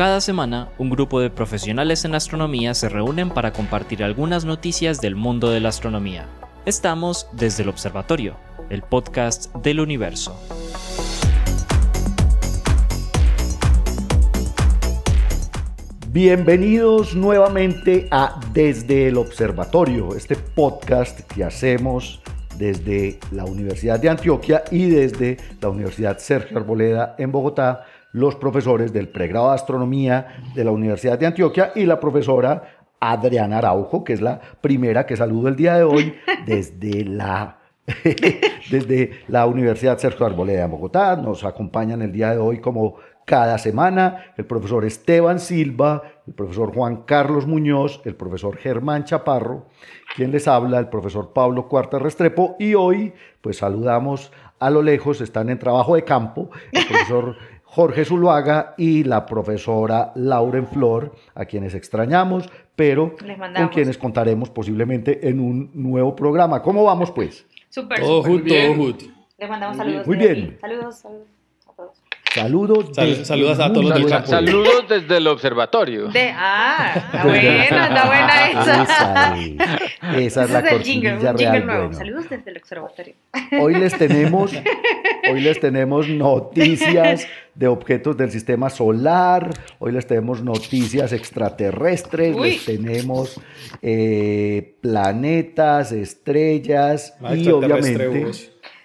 Cada semana, un grupo de profesionales en astronomía se reúnen para compartir algunas noticias del mundo de la astronomía. Estamos desde el Observatorio, el podcast del universo. Bienvenidos nuevamente a Desde el Observatorio, este podcast que hacemos desde la Universidad de Antioquia y desde la Universidad Sergio Arboleda en Bogotá, los profesores del pregrado de astronomía de la Universidad de Antioquia y la profesora Adriana Araujo, que es la primera que saludo el día de hoy desde la desde la Universidad Sergio Arboleda en Bogotá. Nos acompañan el día de hoy como cada semana el profesor Esteban Silva, el profesor Juan Carlos Muñoz, el profesor Germán Chaparro, quien les habla, el profesor Pablo Cuarta Restrepo, y hoy pues saludamos a lo lejos, están en trabajo de campo, el profesor Jorge Zuluaga y la profesora Lauren Flor, a quienes extrañamos, pero con quienes contaremos posiblemente en un nuevo programa. ¿Cómo vamos pues? Súper, todo todo Les mandamos saludos. Muy bien. Saludos, saludos. Saludos. saludos a todos los del campo. Saludos desde el observatorio. De, ah, está buena, está buena esa. Esa, es la es el jingle, un jingle nuevo. Saludos desde el observatorio. Hoy les tenemos, hoy les tenemos noticias de objetos del sistema solar. Hoy les tenemos noticias extraterrestres. Les tenemos eh, planetas, estrellas y obviamente.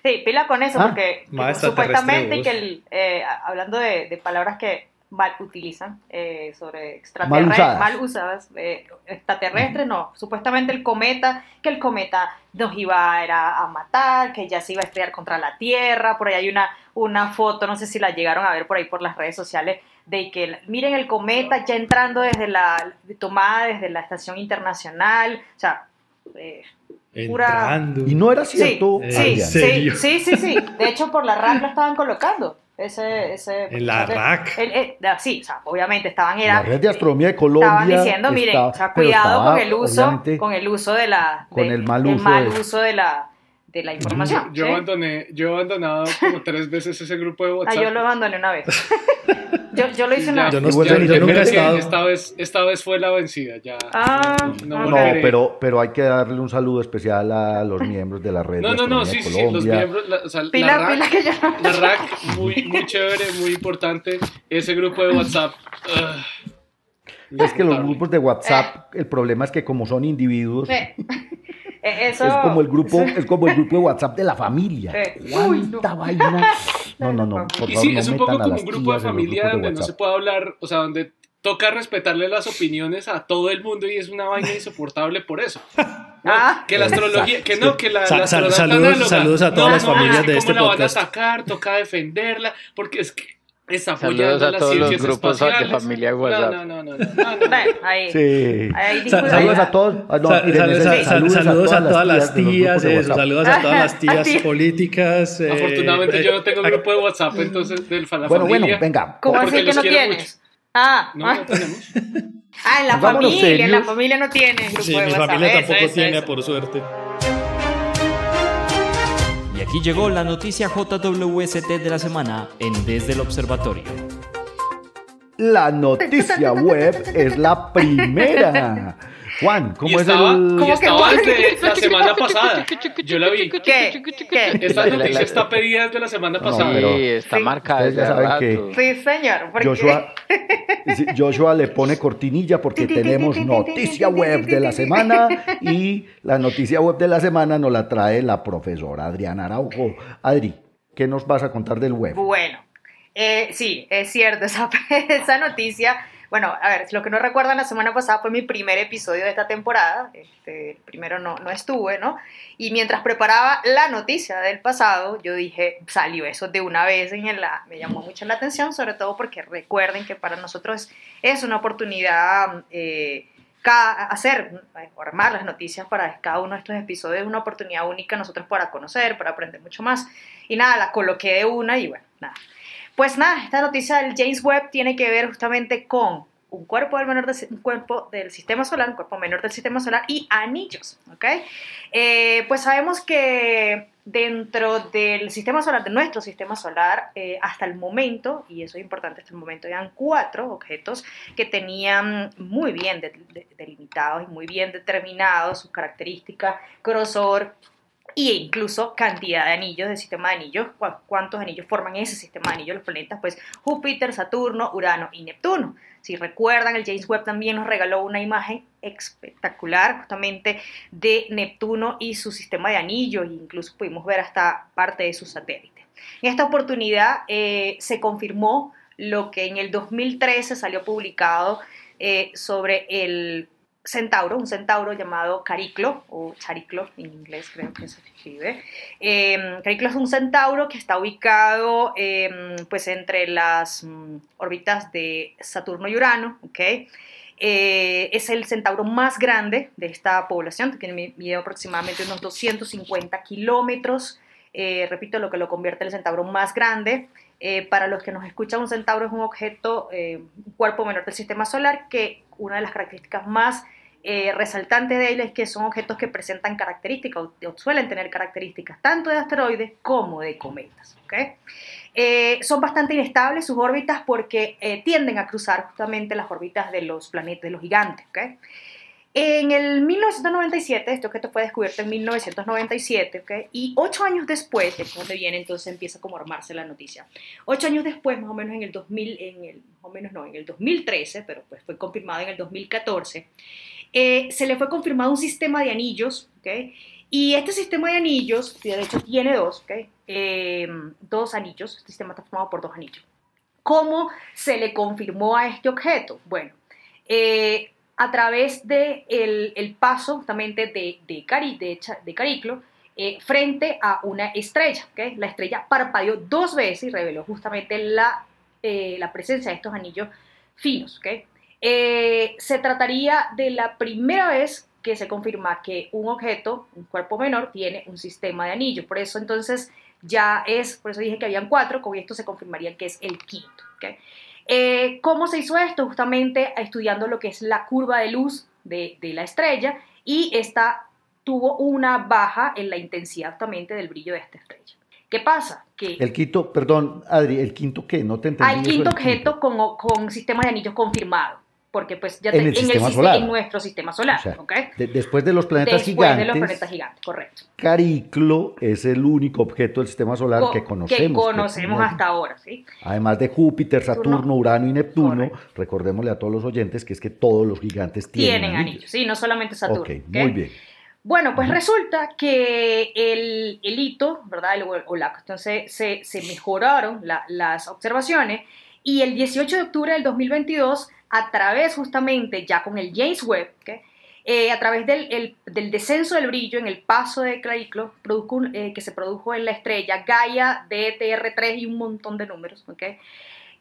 Sí, pila con eso, ah, porque supuestamente, que el, eh, hablando de, palabras que mal utilizan eh, sobre extraterrestres, mal usadas, eh, extraterrestres, no, supuestamente el cometa, que el cometa nos iba a, a matar, que ya se iba a estrellar contra la Tierra, por ahí hay una, una foto, no sé si la llegaron a ver por ahí por las redes sociales, de que miren el cometa ya entrando desde la tomada desde la estación internacional, o sea, eh, Entrando. Y no era cierto. Sí, sí, sí, sí, sí, De hecho, por la RAC lo estaban colocando. Ese, ese, en la RAC. sí, o sea, obviamente estaban era, la red de astronomía de Colombia. Estaban diciendo, miren, o sea, cuidado con el uso, con el uso de la, con el mal uso, mal uso de la de la información. Yo, abandoné, yo he abandonado como tres veces ese grupo de WhatsApp. Ah, yo lo abandoné una vez. yo, yo lo hice una vez. Yo, no, yo, nunca he estado. Esta vez, esta vez fue la vencida. Ya, ah, no, no, pero, pero hay que darle un saludo especial a los miembros de la red. No, no, no, sí, sí, los miembros. La, o sea, pila, la, RAC, que ya... la RAC, muy, muy chévere, muy importante. Ese grupo de WhatsApp. es que los grupos de WhatsApp, el problema es que como son individuos, eh, es como el grupo, es como el grupo de WhatsApp de la familia. ¿Cuánta vaina? No, no, no. Por y sí, es un poco como un grupo de familia donde no se puede hablar, o sea, donde toca respetarle las opiniones a todo el mundo y es una vaina insoportable por eso. Ah. que la astrología, que no, que la, la saludos, saludos a todas las familias de este podcast. ¿Cómo la van a atacar? Toca defenderla, porque es que Está Saludos a todos los grupos de familia WhatsApp. No, no, no, no. no, ahí. Sí. Ahí saludos a todos. saludos, a, todas las tías, eso, saludos a todas las tías políticas. Eh, Afortunadamente yo no tengo grupo de WhatsApp, entonces del la bueno, familia. Bueno, venga. ¿Cómo así que no tienes? Ah, no, no tenemos. Ah, en la familia, en la familia no tiene grupo sí, de WhatsApp. Mi familia tampoco tiene, por suerte. Aquí llegó la noticia JWST de la semana en Desde el Observatorio. La noticia web es la primera. Juan, ¿cómo es el...? Y estaba desde la semana pasada. Yo la vi. ¿Qué? ¿Qué? Esta noticia está pedida desde la semana pasada. sí, está marcada desde ya que Sí, señor. Joshua, Joshua le pone cortinilla porque tenemos noticia web de la semana y la noticia web de la semana nos la trae la profesora Adriana Araujo. Adri, ¿qué nos vas a contar del web? Bueno, eh, sí, es cierto, esa, esa noticia bueno, a ver, lo que no recuerdan, la semana pasada fue mi primer episodio de esta temporada, este, el primero no, no estuve, ¿no? Y mientras preparaba la noticia del pasado, yo dije, salió eso de una vez en la, me llamó mucho la atención, sobre todo porque recuerden que para nosotros es una oportunidad... Eh, hacer, armar las noticias para cada uno de estos episodios es una oportunidad única nosotros para conocer, para aprender mucho más. Y nada, la coloqué de una y bueno, nada. Pues nada, esta noticia del James Webb tiene que ver justamente con un cuerpo del, menor un cuerpo del sistema solar, un cuerpo menor del sistema solar y anillos, ¿ok? Eh, pues sabemos que dentro del sistema solar, de nuestro sistema solar, eh, hasta el momento, y eso es importante, hasta el momento eran cuatro objetos que tenían muy bien delimitados y muy bien determinados sus características, grosor, e incluso cantidad de anillos del sistema de anillos, cuántos anillos forman ese sistema de anillos los planetas, pues Júpiter, Saturno, Urano y Neptuno. Si recuerdan, el James Webb también nos regaló una imagen espectacular justamente de Neptuno y su sistema de anillos, e incluso pudimos ver hasta parte de su satélite. En esta oportunidad eh, se confirmó lo que en el 2013 salió publicado eh, sobre el centauro, un centauro llamado Cariclo, o Chariclo en inglés creo que se escribe. Eh, Cariclo es un centauro que está ubicado em, pues entre las mm, órbitas de Saturno y Urano, ¿ok? Eh, es el centauro más grande de esta población, que mide aproximadamente unos 250 kilómetros, eh, repito, lo que lo convierte en el centauro más grande. para los que nos escuchan, un centauro es un objeto, un cuerpo menor del sistema solar, que una de las características más eh, resaltante de él es que son objetos que presentan características o, suelen tener características tanto de asteroides como de cometas. Eh, son bastante inestables sus órbitas porque eh, tienden a cruzar justamente las órbitas de los planetas, de los gigantes. En el 1997, este objeto fue descubierto en 1997, y ocho años después, de donde viene, entonces empieza como a armarse la noticia. Ocho años después, más o menos en el 2000, en el, más o menos no, en el 2013, pero pues fue confirmado en el 2014, eh, se le fue confirmado un sistema de anillos, ¿okay? Y este sistema de anillos, de hecho tiene dos, ¿okay? Eh, dos anillos, este sistema está formado por dos anillos. ¿Cómo se le confirmó a este objeto? Bueno, eh, a través del de el paso justamente de, de, Cari, de, de Cariclo frente a una estrella. ¿okay? La estrella parpadeó dos veces y reveló justamente la, la presencia de estos anillos finos. ¿okay? Eh, se trataría de la primera vez que se confirma que un objeto, un cuerpo menor, tiene un sistema de anillos. Por eso entonces ya es, por eso dije que habían cuatro, con esto se confirmaría que es el quinto. Eh, ¿Cómo se hizo esto? Justamente estudiando lo que es la curva de luz de, de la estrella y esta tuvo una baja en la intensidad justamente del brillo de esta estrella. ¿Qué pasa? Que el quinto, perdón, Adri, ¿el quinto qué? No te entendí. Al quinto objeto Con, con sistema de anillos confirmado porque pues ya en, el en, en nuestro sistema solar. después de los planetas gigantes. Después de los planetas gigantes, correcto. Cariclo es el único objeto del sistema solar que conocemos. Que conocemos hasta ahora, ¿sí? Además de Júpiter, Saturno, Urano y Neptuno, recordémosle a todos los oyentes que es que todos los gigantes tienen, tienen anillos. Sí, no solamente Saturno. Ok, muy bien. Bueno, pues resulta que el, el, hito, ¿verdad? o la cuestión se, se, mejoraron las observaciones y el 18 de octubre del 2022 a través justamente ya con el James Webb, eh, a través del, descenso del brillo en el paso de Clariclo eh, que se produjo en la estrella Gaia, DTR3 y un montón de números,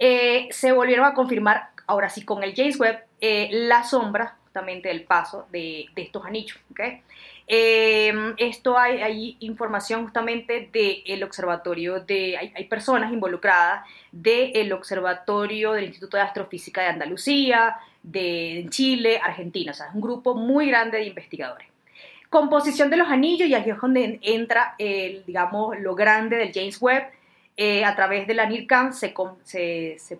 eh, se volvieron a confirmar, ahora sí con el James Webb, la sombra justamente del paso de, estos anillos. Em, esto hay, hay, información justamente del observatorio, de, hay, personas involucradas del observatorio del Instituto de Astrofísica de Andalucía, de Chile, Argentina, o sea, es un grupo muy grande de investigadores. Composición de los anillos, y aquí es donde entra, el, digamos, lo grande del James Webb, eh, a través de la NIRCAM se,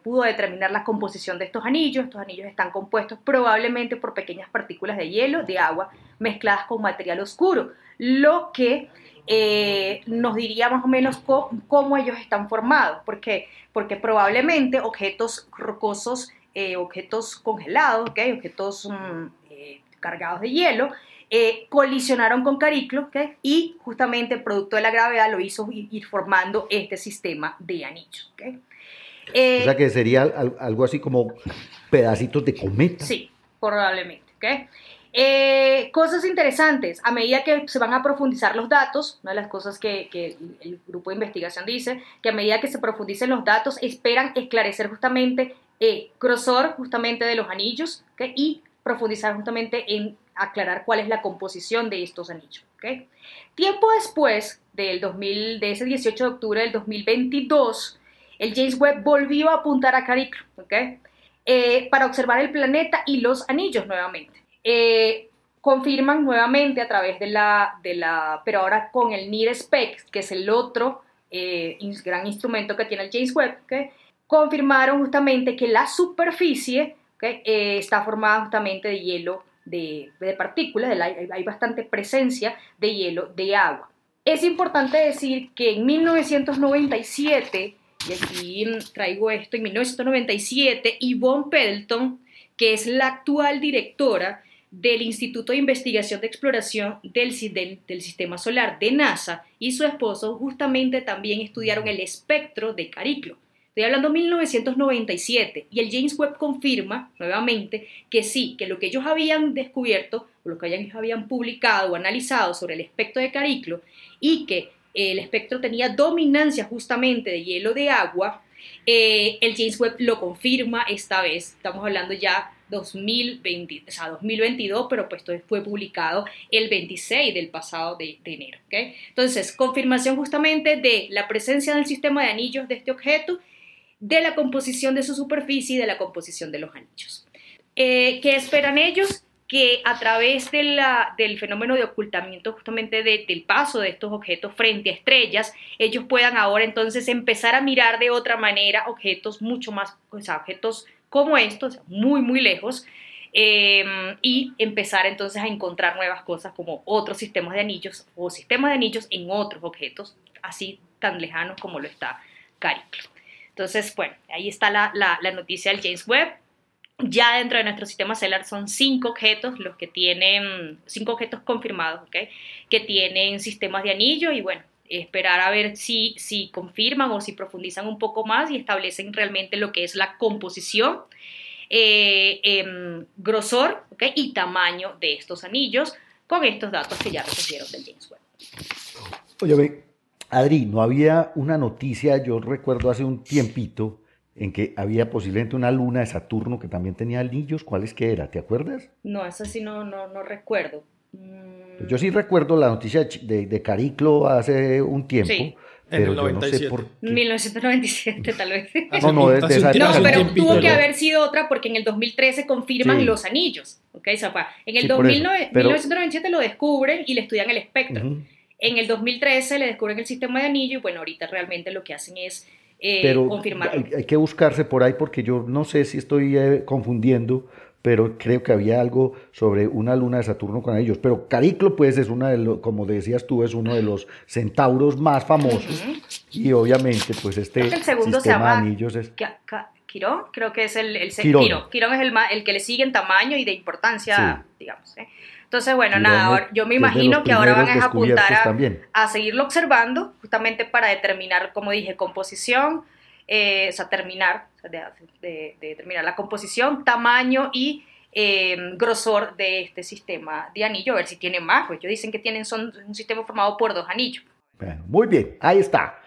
pudo determinar la composición de estos anillos. Estos anillos están compuestos probablemente por pequeñas partículas de hielo, de agua, mezcladas con material oscuro, lo que eh, nos diría más o menos cómo ellos están formados. Porque probablemente objetos rocosos, eh, objetos congelados, objetos mm, cargados de hielo, eh, colisionaron con Cariclo y justamente producto de la gravedad lo hizo ir formando este sistema de anillos. Eh, o sea que sería algo así como pedacitos de cometa. Sí, probablemente. Eh, cosas interesantes, a medida que se van a profundizar los datos, una de las cosas que, el grupo de investigación dice, que a medida que se profundicen los datos, esperan esclarecer justamente el grosor justamente de los anillos y profundizar justamente en aclarar cuál es la composición de estos anillos. ¿okay? Tiempo después del 2000, de ese 18 de octubre del 2022, el James Webb volvió a apuntar a Cariclo. ¿okay? eh, para observar el planeta y los anillos nuevamente. Eh, confirman nuevamente a través de la, de la, pero ahora con el NIR SPEC, que es el otro eh, gran instrumento que tiene el James Webb, confirmaron justamente que la superficie está formada justamente de hielo, de, partículas, de hay bastante presencia de hielo, de agua. Es importante decir que en 1997, y aquí traigo esto, en 1997, Yvonne Pendleton, que es la actual directora del Instituto de Investigación de Exploración del, del, Sistema Solar de NASA, y su esposo justamente también estudiaron el espectro de Cariclo. Estoy hablando de 1997 y el James Webb confirma nuevamente que sí, que lo que ellos habían descubierto, o lo que ellos habían publicado o analizado sobre el espectro de Cariclo y que el espectro tenía dominancia justamente de hielo de agua, eh, el James Webb lo confirma esta vez, estamos hablando ya 2020, o sea, 2022, pero pues esto fue publicado el 26 del pasado de, enero. Entonces, confirmación justamente de la presencia del sistema de anillos de este objeto de la composición de su superficie y de la composición de los anillos. Eh, ¿Qué esperan ellos? Que a través de del fenómeno de ocultamiento justamente del paso de estos objetos frente a estrellas, ellos puedan ahora entonces empezar a mirar de otra manera objetos mucho más, objetos como estos, muy, muy lejos, em, y empezar entonces a encontrar nuevas cosas como otros sistemas de anillos o sistemas de anillos en otros objetos, así tan lejanos como lo está Cariclo. Entonces, bueno, ahí está la, noticia del James Webb. Ya dentro de nuestro sistema solar son cinco objetos los que tienen, cinco objetos confirmados, ¿ok? Que tienen sistemas de anillo y bueno, esperar a ver si, si confirman o si profundizan un poco más y establecen realmente lo que es la composición, eh, em, grosor ¿okay? y tamaño de estos anillos con estos datos que ya recibieron del James Webb. Oye, Adri, no había una noticia, yo recuerdo hace un tiempito, en que había posiblemente una luna de Saturno que también tenía anillos. ¿Cuál es que era? ¿Te acuerdas? No, eso sí no, no, no recuerdo. Mm. Yo sí recuerdo la noticia de, de Cariclo hace un tiempo. Sí. Pero yo no sé por qué. 1997 tal vez. no, no, desde esa No, pero tuvo que haber sido otra porque en el 2013 confirman los anillos. ¿okay? en el 1997 lo descubren y le estudian el espectro. En el 2013 le descubren el sistema de anillo y bueno, ahorita realmente lo que hacen es eh, confirmar. Hay, que buscarse por ahí porque yo no sé si estoy eh, confundiendo, pero creo que había algo sobre una luna de Saturno con ellos. Pero Cariclo, pues, es una de los, como decías tú, es uno de los centauros más famosos. Y obviamente, pues, este el segundo sistema de anillos es... Quirón, creo que es el, el Quirón. Quirón. es el, el, que le sigue en tamaño y de importancia, digamos. ¿eh? Entonces, bueno, nada, yo me imagino que ahora van a apuntar a, seguirlo observando, justamente para determinar, como dije, composición, eh, o sea, terminar, de, determinar la composición, tamaño y em, grosor de este sistema de anillo, a ver si tiene más, pues ellos dicen que tienen son un sistema formado por dos anillos. Bueno, muy bien, ahí está.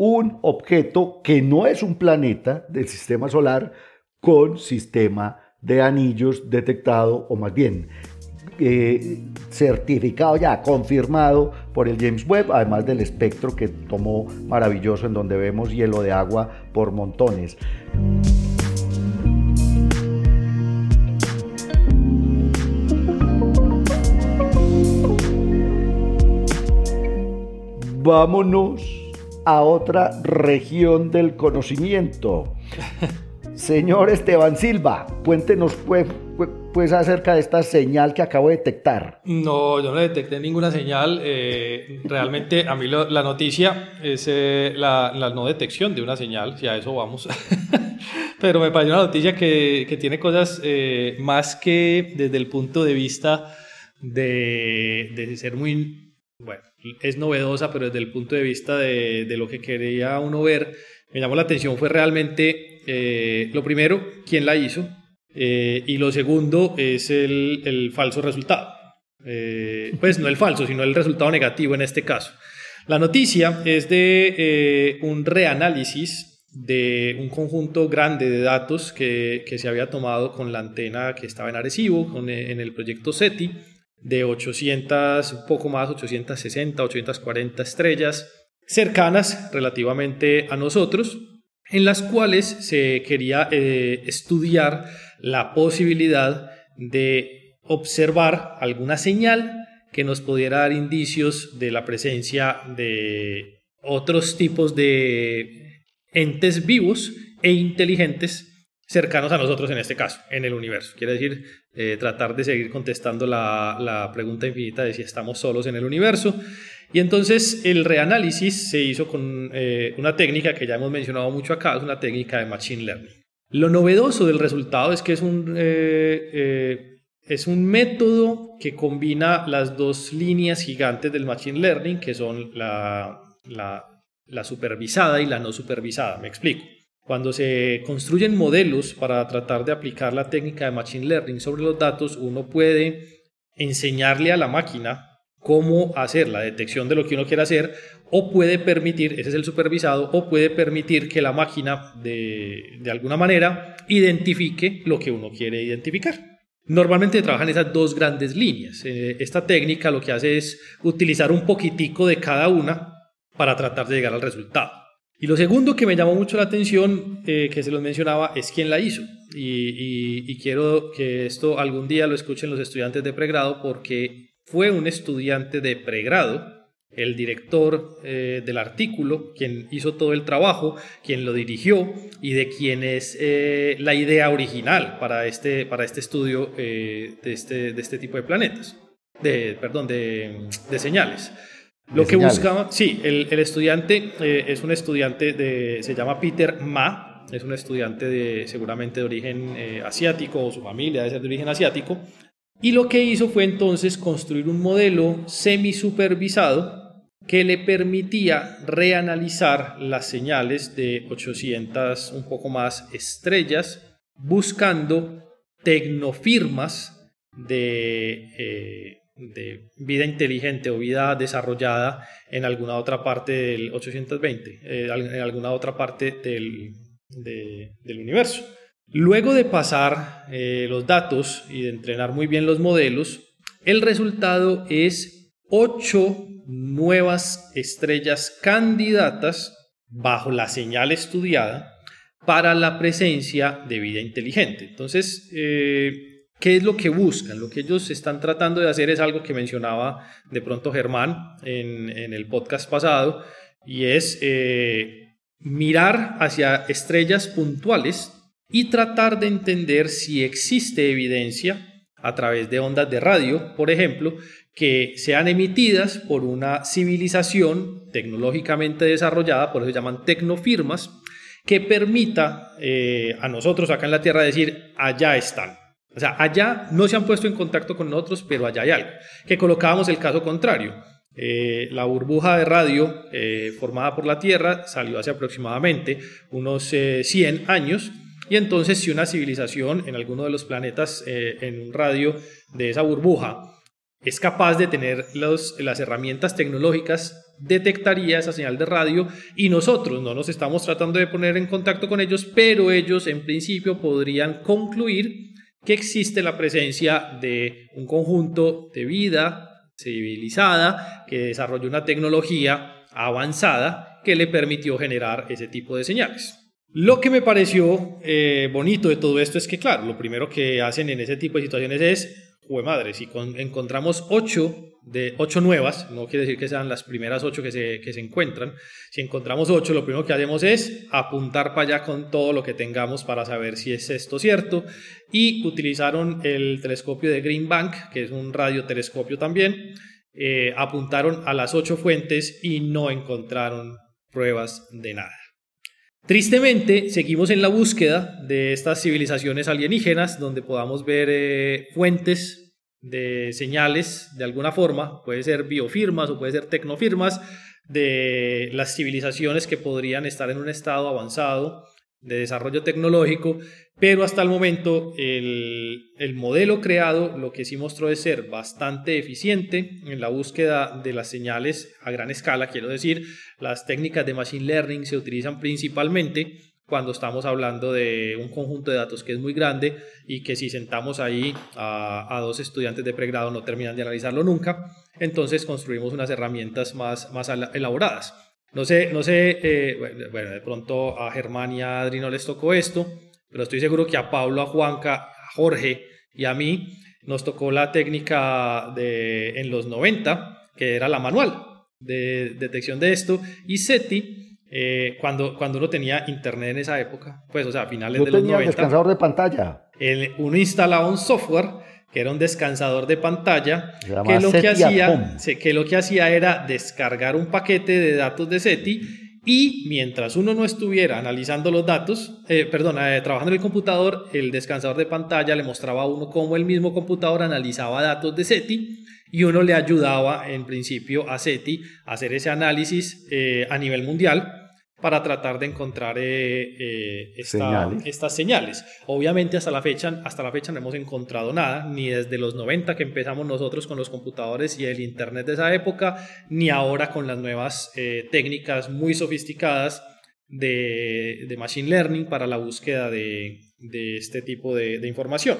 Un objeto que no es un planeta del sistema solar con sistema de anillos detectado, o más bien eh, certificado ya, confirmado por el James Webb, además del espectro que tomó maravilloso en donde vemos hielo de agua por montones. Vámonos a otra región del conocimiento. Señor Esteban Silva, cuéntenos pues, pues, acerca de esta señal que acabo de detectar. No, yo no detecté ninguna señal. Eh, realmente a mí la noticia es eh, la, no detección de una señal, si a eso vamos. Pero me parece una noticia que, tiene cosas eh, más que desde el punto de vista de, ser muy, bueno, es novedosa, pero desde el punto de vista de, de lo que quería uno ver, me llamó la atención fue realmente eh, lo primero, quién la hizo, eh, y lo segundo es el, falso resultado. Eh, pues no el falso, sino el resultado negativo en este caso. La noticia es de un reanálisis de un conjunto grande de datos que, se había tomado con la antena que estaba en Arecibo, en el proyecto SETI, de 800, un poco más, 860, 840 estrellas cercanas relativamente a nosotros, en las cuales se quería eh, estudiar la posibilidad de observar alguna señal que nos pudiera dar indicios de la presencia de otros tipos de entes vivos e inteligentes cercanos a nosotros en este caso, en el universo. Quiere decir, eh, tratar de seguir contestando la, pregunta infinita de si estamos solos en el universo. Y entonces el reanálisis se hizo con eh, una técnica que ya hemos mencionado mucho acá, es una técnica de Machine Learning. Lo novedoso del resultado es que es un, eh, es un método que combina las dos líneas gigantes del Machine Learning, que son la, la supervisada y la no supervisada. Me explico. Cuando se construyen modelos para tratar de aplicar la técnica de Machine Learning sobre los datos, uno puede enseñarle a la máquina cómo hacer la detección de lo que uno quiere hacer o puede permitir, ese es el supervisado, o puede permitir que la máquina de, de alguna manera identifique lo que uno quiere identificar. Normalmente trabajan esas dos grandes líneas. Eh, esta técnica lo que hace es utilizar un poquitico de cada una para tratar de llegar al resultado. Y lo segundo que me llamó mucho la atención, eh, que se los mencionaba, es quién la hizo. Y, quiero que esto algún día lo escuchen los estudiantes de pregrado porque fue un estudiante de pregrado, el director eh, del artículo, quien hizo todo el trabajo, quien lo dirigió y de quien es eh, la idea original para este, para este estudio de, este, de este tipo de planetas, de, perdón, de, de señales. Lo que buscaba, sí, el, el estudiante eh, es un estudiante de, se llama Peter Ma, es un estudiante de seguramente de origen eh, asiático o su familia debe ser de origen asiático. Y lo que hizo fue entonces construir un modelo semi supervisado que le permitía reanalizar las señales de 800, un poco más, estrellas, buscando tecnofirmas de eh, de vida inteligente o vida desarrollada en alguna otra parte del 820, eh, en alguna otra parte del, del universo. Luego de pasar eh, los datos y de entrenar muy bien los modelos, el resultado es ocho nuevas estrellas candidatas bajo la señal estudiada para la presencia de vida inteligente. Entonces, eh, ¿Qué es lo que buscan? Lo que ellos están tratando de hacer es algo que mencionaba de pronto Germán en, el podcast pasado, y es eh, mirar hacia estrellas puntuales y tratar de entender si existe evidencia a través de ondas de radio, por ejemplo, que sean emitidas por una civilización tecnológicamente desarrollada, por eso se llaman tecnofirmas, que permita eh, a nosotros acá en la Tierra decir, allá están. O sea, allá no se han puesto en contacto con nosotros, pero allá hay algo. Que colocábamos el caso contrario. Eh, la burbuja de radio eh, formada por la Tierra salió hace aproximadamente unos 100 eh, años. Y entonces si una civilización en alguno de los planetas en un radio de esa burbuja es capaz de tener las herramientas tecnológicas, detectaría esa señal de radio y nosotros no nos estamos tratando de poner en contacto con ellos, pero ellos en principio podrían concluir que existe la presencia de un conjunto de vida civilizada que desarrolló una tecnología avanzada que le permitió generar ese tipo de señales. Lo que me pareció eh, bonito de todo esto es que, claro, lo primero que hacen en ese tipo de situaciones es Jue madre, si encontramos ocho, de, ocho nuevas, no quiere decir que sean las primeras ocho que se, que se encuentran, si encontramos ocho, lo primero que hacemos es apuntar para allá con todo lo que tengamos para saber si es esto cierto, y utilizaron el telescopio de Green Bank, que es un radiotelescopio también, eh, apuntaron a las ocho fuentes y no encontraron pruebas de nada. Tristemente, seguimos en la búsqueda de estas civilizaciones alienígenas donde podamos ver eh, fuentes de señales de alguna forma, puede ser biofirmas o puede ser tecnofirmas, de las civilizaciones que podrían estar en un estado avanzado de desarrollo tecnológico, pero hasta el momento el, el, modelo creado lo que sí mostró es ser bastante eficiente en la búsqueda de las señales a gran escala, quiero decir, las técnicas de Machine Learning se utilizan principalmente cuando estamos hablando de un conjunto de datos que es muy grande y que si sentamos ahí a, a, dos estudiantes de pregrado no terminan de analizarlo nunca, entonces construimos unas herramientas más, más elaboradas. No sé, no sé, eh, bueno, de pronto a Germán y a Adri no les tocó esto, pero estoy seguro que a Pablo, a Juanca, a Jorge y a mí nos tocó la técnica de, en los 90, que era la manual de detección de esto, y SETI, eh, cuando, cuando uno tenía internet en esa época, pues, o sea, a finales de los 90. descansador de pantalla. uno instalaba un software que era un descansador de pantalla, que lo que, hacía, que lo que hacía era descargar un paquete de datos de SETI y mientras uno no estuviera analizando los datos, eh, perdón, eh, trabajando en el computador, el descansador de pantalla le mostraba a uno cómo el mismo computador analizaba datos de SETI y uno le ayudaba en principio a SETI a hacer ese análisis eh, a nivel mundial para tratar de encontrar eh, eh, estas señales. Obviamente hasta la, fecha, hasta la fecha no hemos encontrado nada, ni desde los 90 que empezamos nosotros con los computadores y el Internet de esa época, ni ahora con las nuevas eh, técnicas muy sofisticadas de, Machine Learning para la búsqueda de, este tipo de, información.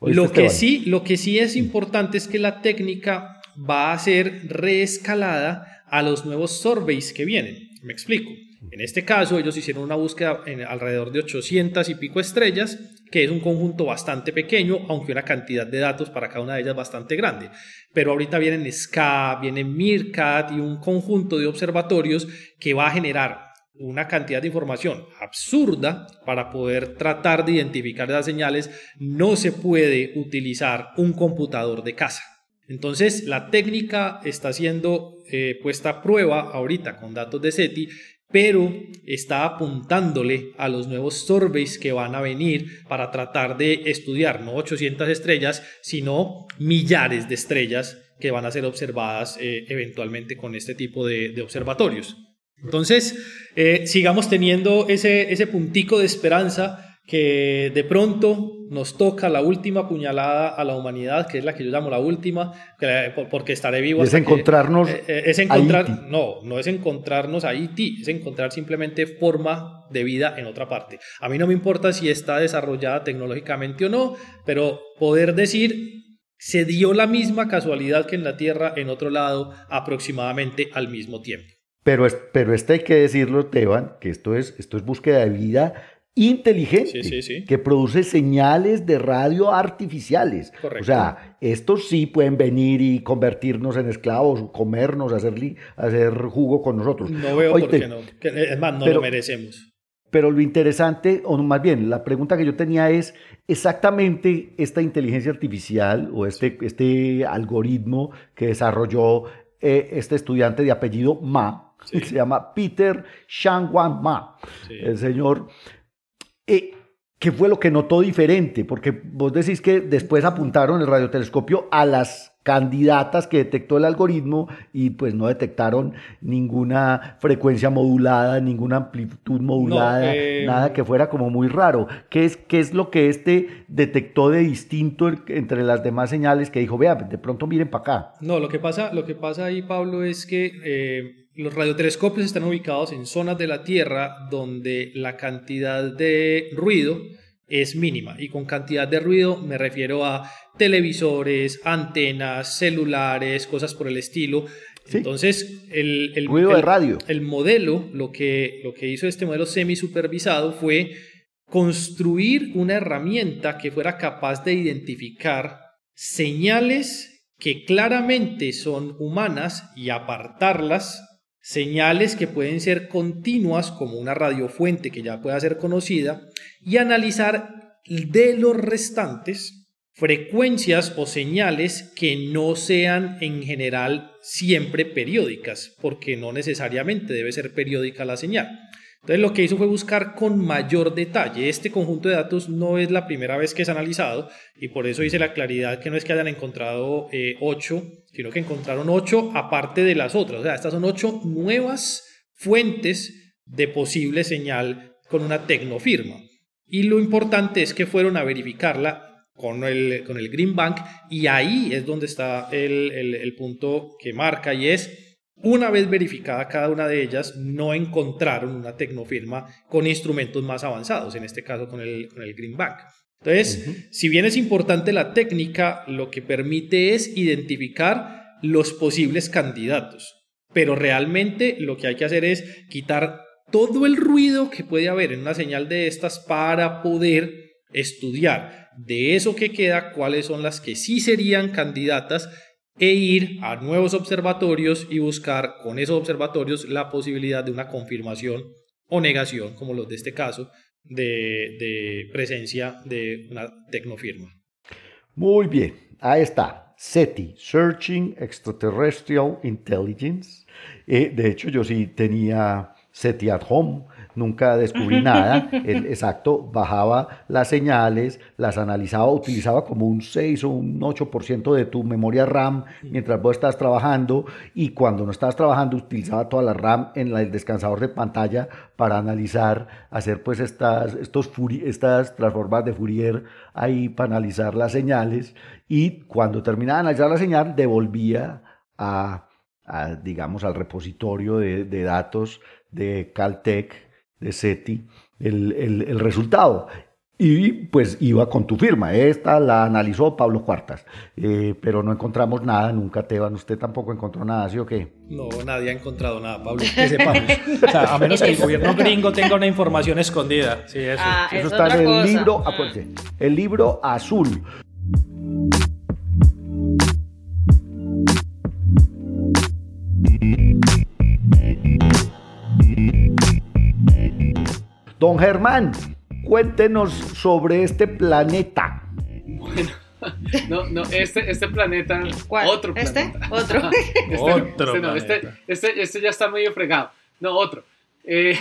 Lo que, sí, lo que sí es importante es que la técnica va a ser reescalada a los nuevos surveys que vienen. Me explico. En este caso, ellos hicieron una búsqueda en alrededor de 800 y pico estrellas, que es un conjunto bastante pequeño, aunque una cantidad de datos para cada una de ellas bastante grande. Pero ahorita vienen SCA, viene MIRCAT y un conjunto de observatorios que va a generar una cantidad de información absurda para poder tratar de identificar esas señales. No se puede utilizar un computador de casa. Entonces, la técnica está siendo eh, puesta a prueba ahorita con datos de SETI pero está apuntándole a los nuevos surveys que van a venir para tratar de estudiar no 800 estrellas, sino millares de estrellas que van a ser observadas eh, eventualmente con este tipo de, observatorios. Entonces, eh, sigamos teniendo ese, ese puntico de esperanza que de pronto nos toca la última puñalada a la humanidad, que es la que yo llamo la última, porque estaré vivo. Es encontrarnos. Eh, eh, es encontrar, no, no es encontrarnos a Haití, es encontrar simplemente forma de vida en otra parte. A mí no me importa si está desarrollada tecnológicamente o no, pero poder decir se dio la misma casualidad que en la Tierra en otro lado aproximadamente al mismo tiempo. Pero, pero este hay que decirlo, Teban, que esto es, esto es búsqueda de vida inteligente que produce señales de radio artificiales. O sea, estos sí pueden venir y convertirnos en esclavos, comernos, hacer, hacer jugo con nosotros. No veo por qué no. Es más, no lo merecemos. Pero lo interesante, o más bien, la pregunta que yo tenía es exactamente esta inteligencia artificial o este, este algoritmo que desarrolló eh, este estudiante de apellido Ma, se llama Peter Shangwan Ma. El señor eh, ¿Qué fue lo que notó diferente? Porque vos decís que después apuntaron el radiotelescopio a las candidatas que detectó el algoritmo y pues no detectaron ninguna frecuencia modulada, ninguna amplitud modulada, eh, nada que fuera como muy raro. ¿Qué es, ¿Qué es lo que este detectó de distinto entre las demás señales que dijo, vea, de pronto miren para acá? No, lo que pasa, lo que pasa ahí, Pablo, es que... Eh, los radiotelescopios están ubicados en zonas de la Tierra donde la cantidad de ruido es mínima. Y con cantidad de ruido me refiero a televisores, antenas, celulares, cosas por el estilo. Entonces, el, el, ruido de radio. El modelo, lo que, lo que hizo este modelo semi supervisado fue construir una herramienta que fuera capaz de identificar señales que claramente son humanas y apartarlas señales que pueden ser continuas como una radiofuente que ya pueda ser conocida y analizar de los restantes frecuencias o señales que no sean en general siempre periódicas, porque no necesariamente debe ser periódica la señal. Entonces lo que hizo fue buscar con mayor detalle. Este conjunto de datos no es la primera vez que es analizado y por eso hice la claridad que no es que hayan encontrado eh, ocho, sino que encontraron ocho aparte de las otras. O sea, estas son ocho nuevas fuentes de posible señal con una tecnofirma. Y lo importante es que fueron a verificarla con el, con el Green Bank y ahí es donde está el, el punto que marca y es una vez verificada cada una de ellas, no encontraron una tecnofirma con instrumentos más avanzados, en este caso con el, con el Green Bank. Entonces, si bien es importante la técnica, lo que permite es identificar los posibles candidatos. pero realmente lo que hay que hacer es quitar todo el ruido que puede haber en una señal de estas para poder estudiar de eso que queda cuáles son las que sí serían candidatas e ir a nuevos observatorios y buscar con esos observatorios la posibilidad de una confirmación o negación, como los de este caso, de, presencia de una tecnofirma. Muy bien, ahí está. SETI, Searching Extraterrestrial Intelligence. Eh, de hecho, yo sí tenía SETI at Home nunca descubrí nada. El, exacto, bajaba las señales, las analizaba, utilizaba como un 6 o un 8% de tu memoria RAM mientras vos estás trabajando y cuando no estabas trabajando utilizaba toda la RAM en el descansador de pantalla para analizar, hacer pues estas, estos estas transformas de Fourier ahí para analizar las señales y cuando terminaba de analizar la señal devolvía a, digamos, al repositorio de, de datos de Caltech de SETI el, el, resultado. Y pues iba con tu firma. Esta la analizó Pablo Cuartas, eh, pero no encontramos nada nunca, Teban. ¿Usted tampoco encontró nada, sí o qué? No, nadie ha encontrado nada, Pablo, que sepamos. o sea, a menos que el gobierno gringo tenga una información escondida. Sí, eso. Ah, eso está en el libro, ah. el libro azul. Don Germán, cuéntenos sobre este planeta. Bueno, no, no, este, este planeta, otro ¿Este? planeta. ¿Otro? este, otro este, no, este, este, este, ya está medio fregado. No, otro. Eh,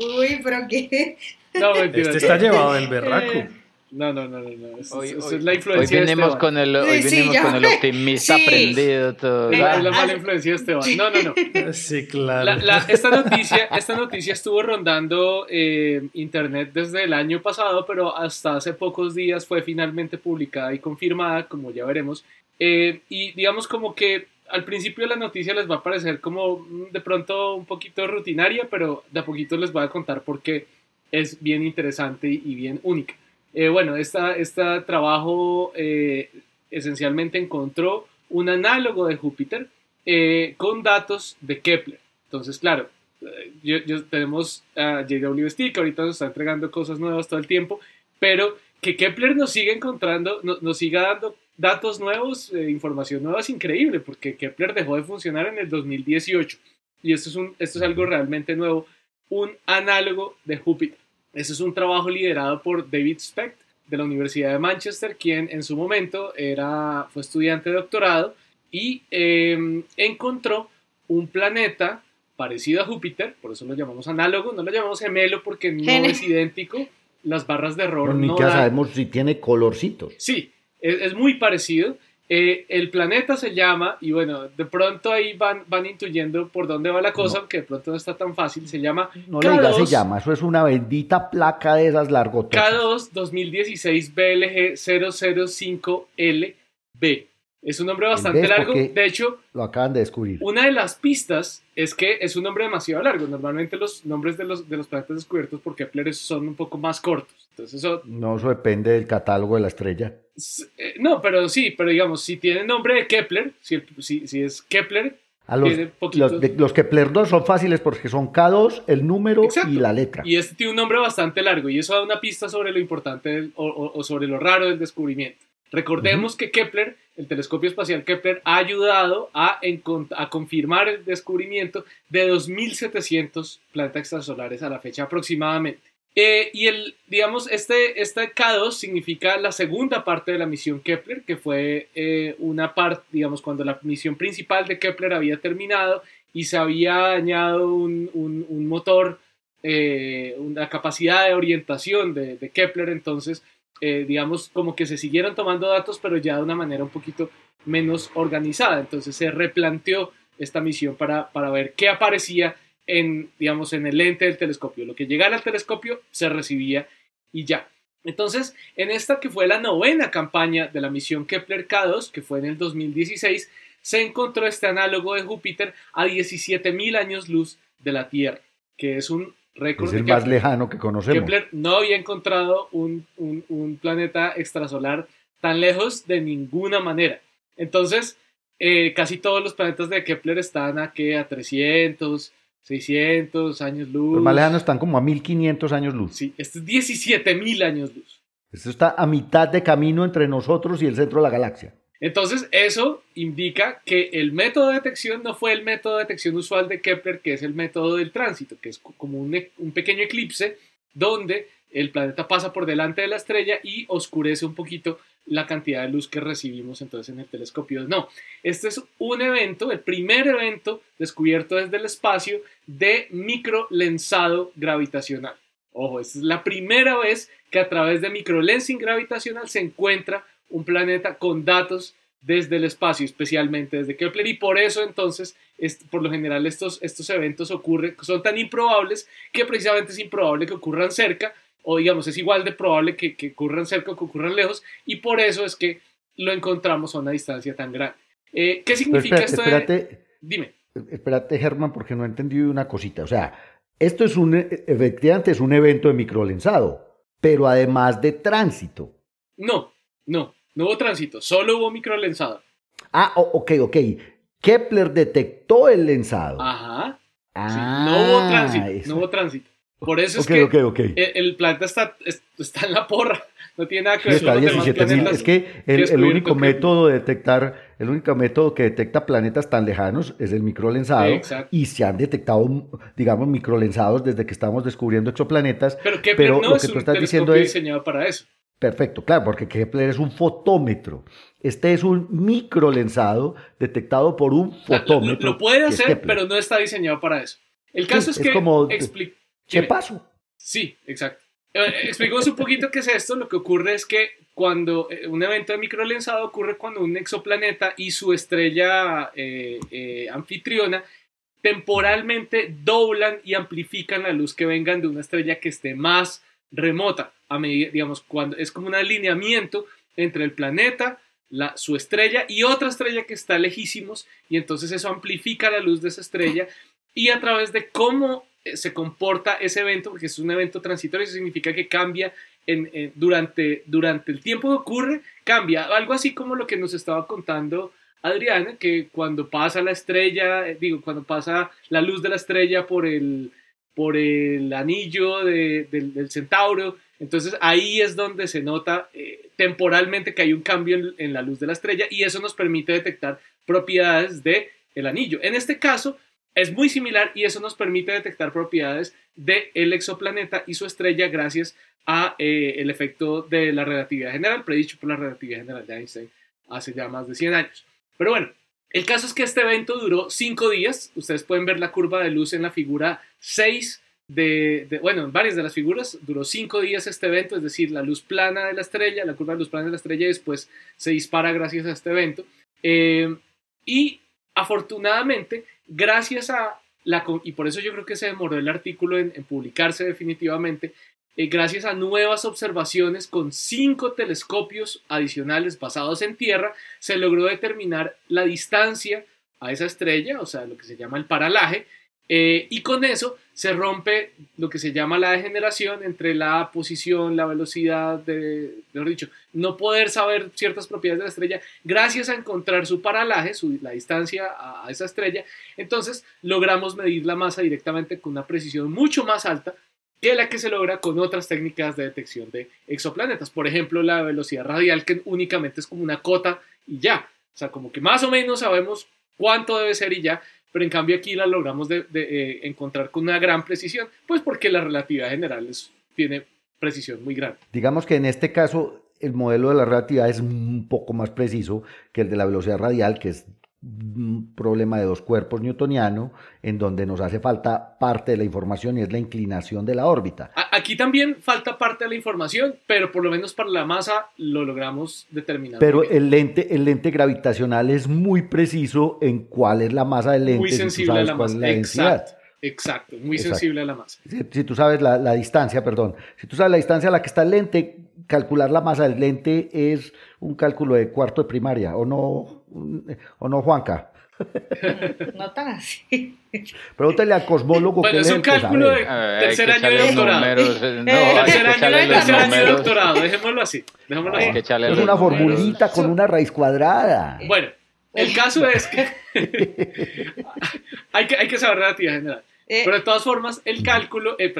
Uy, pero qué. No, mentira, este está llevado del berraco. No, no, no, no, no. Eso, hoy, es la influencia hoy venimos de con el, hoy venimos con el optimista aprendido todo. La, la mala influencia de Esteban. No, no, no. Sí, claro. La, la, esta, noticia, esta noticia estuvo rondando eh, internet desde el año pasado, pero hasta hace pocos días fue finalmente publicada y confirmada, como ya veremos. Eh, y digamos como que al principio la noticia les va a parecer como mm, de pronto un poquito rutinaria, pero de a poquito les voy a contar por qué es bien interesante y bien única. Eh, bueno, este trabajo eh, esencialmente encontró un análogo de Júpiter eh, con datos de Kepler. Entonces, claro, yo, tenemos a JW Stick, que ahorita nos está entregando cosas nuevas todo el tiempo, pero que Kepler nos siga encontrando, nos siga dando datos nuevos, información nueva es increíble, porque Kepler dejó de funcionar en el 2018 y esto es, un, esto es algo realmente nuevo, un análogo de Júpiter. Ese es un trabajo liderado por David Specht de la Universidad de Manchester, quien en su momento era, fue estudiante de doctorado y em, encontró un planeta parecido a Júpiter, por eso lo llamamos análogo, no lo llamamos gemelo porque no es idéntico, las barras de error no, ni sabemos si tiene colorcitos. Sí, es, es muy parecido eh, el planeta se llama, y bueno, de pronto ahí van, van intuyendo por dónde va la cosa, que de pronto no está tan fácil, se llama... No le digas se llama, eso es una bendita placa de esas largotas. K2 2016 BLG 005LB. Es un nombre bastante largo. De hecho, lo acaban de descubrir. Una de las pistas es que es un nombre demasiado largo. Normalmente los nombres de los, de los planetas descubiertos por Kepler son un poco más cortos. Entonces eso... No, eso depende del catálogo de la estrella. Eh, no, pero sí, pero digamos, si tiene nombre de Kepler, si, si, es Kepler, a los, los, Kepler 2 son fáciles porque son K2, el número y la letra. Y este tiene un nombre bastante largo y eso da una pista sobre lo importante o sobre lo raro del descubrimiento. Recordemos que Kepler, el telescopio espacial Kepler, ha ayudado a, a confirmar el descubrimiento de 2.700 planetas extrasolares a la fecha aproximadamente. Eh, y el, digamos, este, este K2 significa la segunda parte de la misión Kepler, que fue eh, una parte, digamos, cuando la misión principal de Kepler había terminado y se había dañado un, un, motor, eh, una capacidad de orientación de, de Kepler, entonces eh, digamos, como que se siguieron tomando datos, pero ya de una manera un poquito menos organizada. Entonces se replanteó esta misión para, para ver qué aparecía en, digamos, en el lente del telescopio. Lo que llegara al telescopio se recibía y ya. Entonces, en esta que fue la novena campaña de la misión Kepler K2, que fue en el 2016, se encontró este análogo de Júpiter a 17.000 años luz de la Tierra, que es un es el más lejano que conocemos. Kepler no había encontrado un, un, planeta extrasolar tan lejos de ninguna manera. Entonces, eh, casi todos los planetas de Kepler están a, ¿qué? a 300, 600 años luz. Los más lejanos están como a 1500 años luz. Sí, este es 17.000 años luz. Esto está a mitad de camino entre nosotros y el centro de la galaxia. Entonces, eso indica que el método de detección no fue el método de detección usual de Kepler, que es el método del tránsito, que es como un, e, un pequeño eclipse donde el planeta pasa por delante de la estrella y oscurece un poquito la cantidad de luz que recibimos entonces en el telescopio. No, este es un evento, el primer evento descubierto desde el espacio de microlensado gravitacional. Ojo, esta es la primera vez que a través de microlensing gravitacional se encuentra un planeta con datos desde el espacio, especialmente desde Kepler, y por eso entonces, por lo general, estos, estos eventos ocurren, son tan improbables que precisamente es improbable que ocurran cerca, o digamos, es igual de probable que, que ocurran cerca o que ocurran lejos, y por eso es que lo encontramos a una distancia tan grande. Eh, ¿Qué significa esto? Espérate, Dime. Espérate, Germán, porque no he entendido una cosita. O sea, esto es un, efectivamente es un evento de microlensado, pero además de tránsito. No, no, no hubo tránsito, solo hubo microlensado. Ah, ok, ok. Kepler detectó el lensado. Ajá. Ah, no hubo tránsito, no hubo tránsito. Por eso es que El, planeta está, está en la porra. No tiene nada que ver con los demás Es que el, único método de detectar, el único método que detecta planetas tan lejanos es el microlensado. Y se han detectado, digamos, microlensados desde que estamos descubriendo exoplanetas. Pero Kepler no lo que es tú estás diciendo es diseñado para eso. Perfecto, claro, porque Kepler es un fotómetro. Este es un microlensado detectado por un fotómetro. lo, puede hacer, pero no está diseñado para eso. El caso es, que. Como, ¿Qué pasó? Sí, exacto. Eh, explicamos un poquito qué es esto. Lo que ocurre es que cuando eh, un evento de microlensado ocurre cuando un exoplaneta y su estrella eh, anfitriona temporalmente doblan y amplifican la luz que vengan de una estrella que esté más remota, a medida, digamos, cuando es como un alineamiento entre el planeta, la, su estrella y otra estrella que está lejísimos, y entonces eso amplifica la luz de esa estrella, y a través de cómo eh, se comporta ese evento, porque es un evento transitorio, significa que cambia en, durante, durante el tiempo que ocurre, cambia, algo así como lo que nos estaba contando Adriana, que cuando pasa la estrella, eh, digo, cuando pasa la luz de la estrella por el, por el anillo del, centauro. Entonces ahí es donde se nota eh, temporalmente que hay un cambio en, la luz de la estrella y eso nos permite detectar propiedades del el anillo. En este caso es muy similar y eso nos permite detectar propiedades del exoplaneta y su estrella gracias a eh, el efecto de la relatividad general predicho por la relatividad general de Einstein hace ya más de 100 años. Pero bueno, el caso es que este evento duró cinco días. Ustedes pueden ver la curva de luz en la figura 6 de, bueno, en varias de las figuras. Duró cinco días este evento, es decir, la luz plana de la estrella, la curva de luz plana de la estrella después se dispara gracias a este evento. Eh, y afortunadamente, gracias a la... Y por eso yo creo que se demoró el artículo en publicarse definitivamente, eh, gracias a nuevas observaciones con cinco telescopios adicionales basados en tierra, se logró determinar la distancia a esa estrella, o sea, lo que se llama el paralaje, eh, y con eso se rompe lo que se llama la degeneración entre la posición, la velocidad, de, mejor dicho, no poder saber ciertas propiedades de la estrella gracias a encontrar su paralaje, su, la distancia a esa estrella. Entonces logramos medir la masa directamente con una precisión mucho más alta que la que se logra con otras técnicas de detección de exoplanetas. Por ejemplo, la velocidad radial, que únicamente es como una cota y ya. O sea, como que más o menos sabemos cuánto debe ser y ya, pero en cambio aquí la logramos de, eh, encontrar con una gran precisión, pues porque la relatividad general tiene precisión muy grande. Digamos que en este caso el modelo de la relatividad es un poco más preciso que el de la velocidad radial, que es un problema de dos cuerpos newtoniano en donde nos hace falta parte de la información y es la inclinación de la órbita. Aquí también falta parte de la información, pero por lo menos para la masa lo logramos determinar. Pero el lente, el lente gravitacional es muy preciso en cuál es la masa del lente. Muy sensible a la masa. Exacto. Exacto, muy sensible a la masa. Si, tú sabes la, la, distancia, perdón, si tú sabes la distancia a la que está el lente, calcular la masa del lente es un cálculo de cuarto de primaria, ¿o no, o no Juanca? No tan así. Pregúntale al cosmólogo bueno, es un cálculo de tercer año de doctorado. tercer año de doctorado, dejémoslo así. Dejémoslo así. Es una formulita con una raíz cuadrada. Bueno, el caso es que hay, que hay que saber relatividad general. Eh, pero de todas formas, el cálculo, eh,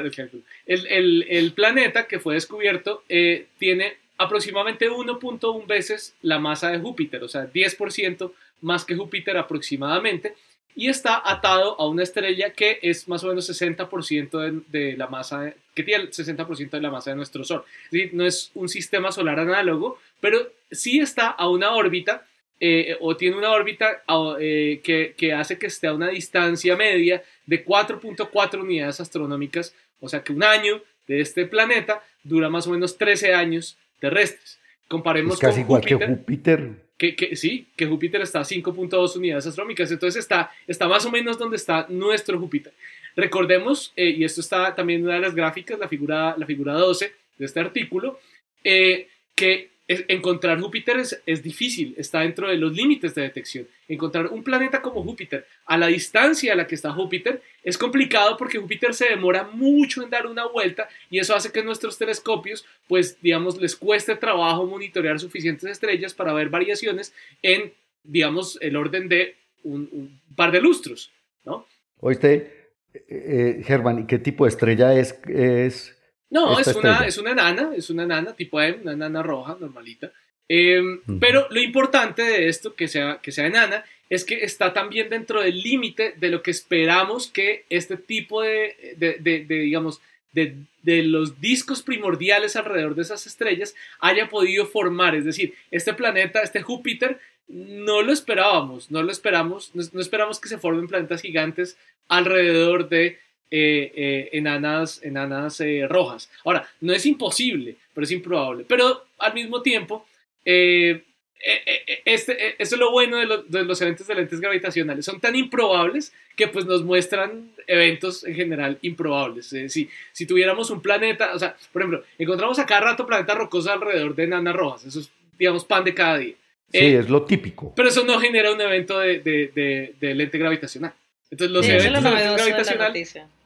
el, el, el, planeta que fue descubierto eh, tiene aproximadamente 1.1 veces la masa de Júpiter, o sea, 10% más que Júpiter aproximadamente, y está atado a una estrella que es más o menos 60% de, la masa, que tiene el 60% de la masa de nuestro Sol. Es decir, no es un sistema solar análogo, pero sí está a una órbita eh, o tiene una órbita eh, que, hace que esté a una distancia media de 4.4 unidades astronómicas, o sea que un año de este planeta dura más o menos 13 años terrestres. Comparemos es casi igual que Júpiter. Que, sí, que Júpiter está a 5.2 unidades astronómicas, entonces está, está más o menos donde está nuestro Júpiter. Recordemos, eh, y esto está también en una de las gráficas, la figura, la figura 12 de este artículo, que encontrar Júpiter es, difícil, está dentro de los límites de detección. Encontrar un planeta como Júpiter a la distancia a la que está Júpiter es complicado porque Júpiter se demora mucho en dar una vuelta y eso hace que nuestros telescopios, pues digamos, les cueste trabajo monitorear suficientes estrellas para ver variaciones en, digamos, el orden de un, par de lustros, ¿no? Oíste, eh, eh, Germán, ¿qué tipo de estrella es, es no, es una, es una enana, es una enana tipo M, una enana roja, normalita. Em, pero lo importante de esto, que sea, que sea enana, es que está también dentro del límite de lo que esperamos que este tipo de, de, digamos, de, de, los discos primordiales alrededor de esas estrellas haya podido formar. Es decir, este planeta, este Júpiter, no lo esperábamos, no lo esperamos, no esperamos que se formen planetas gigantes alrededor de eh, eh, enanas, enanas eh, rojas. Ahora, no es imposible, pero es improbable. Pero al mismo tiempo, este, eso es lo bueno de, los eventos de lentes gravitacionales. Son tan improbables que pues nos muestran eventos en general improbables. si, si tuviéramos un planeta, o sea, por ejemplo, encontramos a cada rato planetas rocosos alrededor de enanas rojas. Eso es, digamos, pan de cada día. Sí, es lo típico. Pero eso no genera un evento de, de lente gravitacional. Entonces los eventos de lente gravitacional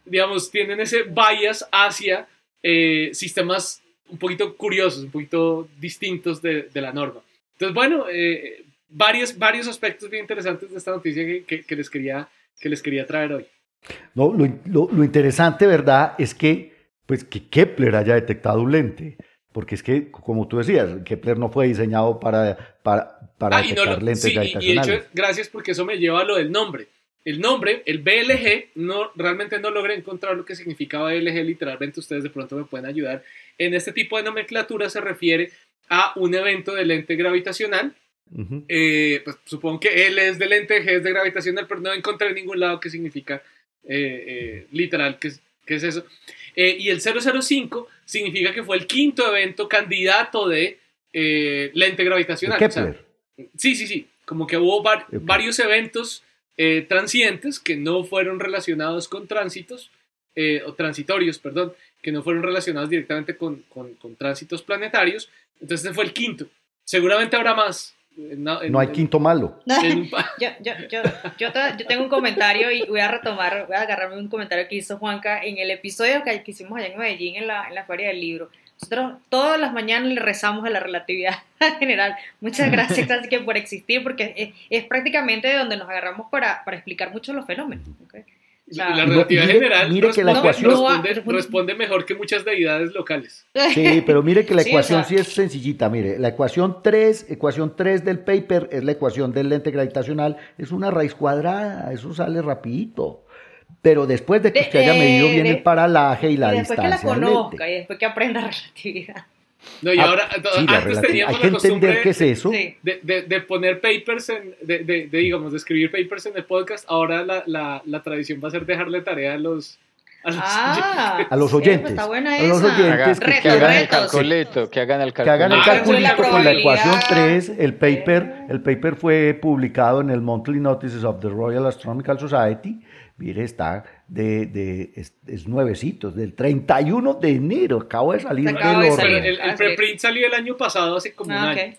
digamos, tienen ese bias hacia eh, sistemas un poquito curiosos, un poquito distintos de, de la norma. Entonces, bueno, eh, varios, varios aspectos bien interesantes de esta noticia que, que, les, quería, que les quería traer hoy. No, lo, lo, interesante, ¿verdad?, es que, pues, que Kepler haya detectado un lente. Porque es que, como tú decías, Kepler no fue diseñado para, para, para ah, detectar lentes sí, gravitacionales. Y, de hecho, gracias porque eso me lleva a lo del nombre el nombre, el BLG, no, realmente no logré encontrar lo que significaba BLG literalmente, ustedes de pronto me pueden ayudar. En este tipo de nomenclatura se refiere a un evento de lente gravitacional. Eh, pues, supongo que L es de lente, G es de gravitacional, pero no encontré en ningún lado qué significa eh, eh, literal, qué, es eso. y el 005 significa que fue el quinto evento candidato de lente gravitacional. sí, sí, sí, como que hubo varios eventos eh, transientes que no fueron relacionados con tránsitos, eh, o transitorios, perdón, que no fueron relacionados directamente con, con, tránsitos planetarios. Entonces este fue el quinto. Seguramente habrá más. no hay quinto malo. yo, yo, yo, yo, tengo un comentario y voy a retomar, voy a agarrarme un comentario que hizo Juanca en el episodio que, hicimos allá en Medellín en la, en la Feria del Libro. Nosotros todas las mañanas le rezamos a la relatividad general. Muchas gracias, que por existir, porque es, prácticamente de donde nos agarramos para, para explicar muchos los fenómenos. la relatividad general responde, mejor que muchas deidades locales. Sí, pero mire que la ecuación sí es sencillita. Mire, la ecuación 3, ecuación 3 del paper es la ecuación del lente gravitacional, es una raíz cuadrada, eso sale rapidito pero después de que usted haya medido bien el paralaje y la distancia. Después que la conozca y después que aprenda relatividad. No, y ah, ahora, antes teníamos Hay que entender qué es eso. De, de, de, poner papers, en, de, de, digamos, de escribir papers en el podcast. Ahora la, la, la tradición va a ser dejarle tarea a los, a los, ah, a los oyentes. Está buena a los oyentes que, que, hagan el calculito, que hagan el calculito. Que hagan el calculito con la ecuación 3. El paper, el paper fue publicado en el Monthly Notices of the Royal Astronomical Society Mire, está de, de es, nuevecito, del 31 de enero, acabo de salir del El, el, preprint salió el año pasado, hace como un ah, año.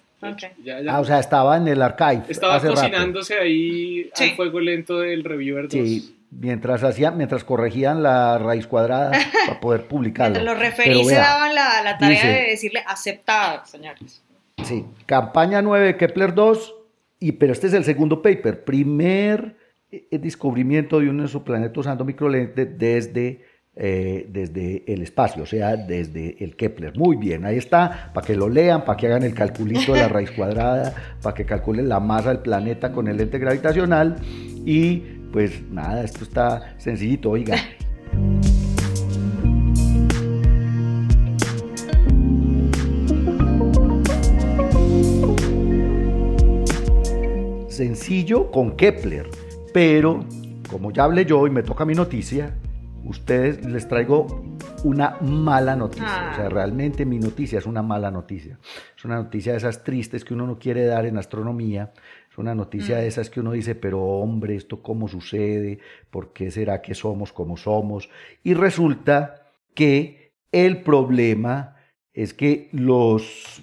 Ah, o sea, estaba en el archive. Estaba cocinándose ahí al fuego lento del Reviewer 2. Sí, mientras, hacía, mientras corregían la raíz cuadrada para poder publicarlo. los referí se daban la, la tarea de decirle aceptado, señores. Sí, campaña 9 Kepler 2 y, pero este es el segundo paper. Primer eh, descubrimiento de un exoplaneta usando microlente desde eh, desde el espacio, o sea, desde el Kepler. Muy bien, ahí está, para que lo lean, para que hagan el calculito de la raíz cuadrada, para que calculen la masa del planeta con el lente gravitacional. Y pues nada, esto está sencillito, oiga. Sencillo con Kepler, pero como ya hablé yo y me toca mi noticia, ustedes les traigo una mala noticia. O sea, ah. realmente mi noticia es una mala noticia. Es una noticia de esas tristes que uno no quiere dar en astronomía. Es una noticia de mm. esas que uno dice, pero hombre, ¿esto cómo sucede? ¿Por qué será que somos como somos? Y resulta que el problema es que los,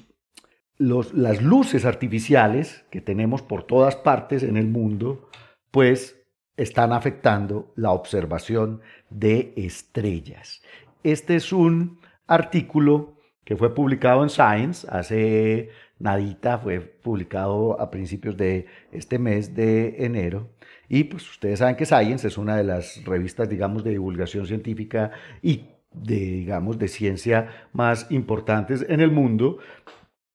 los, las luces artificiales que tenemos por todas partes en el mundo, pues están afectando la observación de estrellas. Este es un artículo que fue publicado en Science hace nadita, fue publicado a principios de este mes de enero. Y pues ustedes saben que Science es una de las revistas, digamos, de divulgación científica y de, digamos, de ciencia más importantes en el mundo.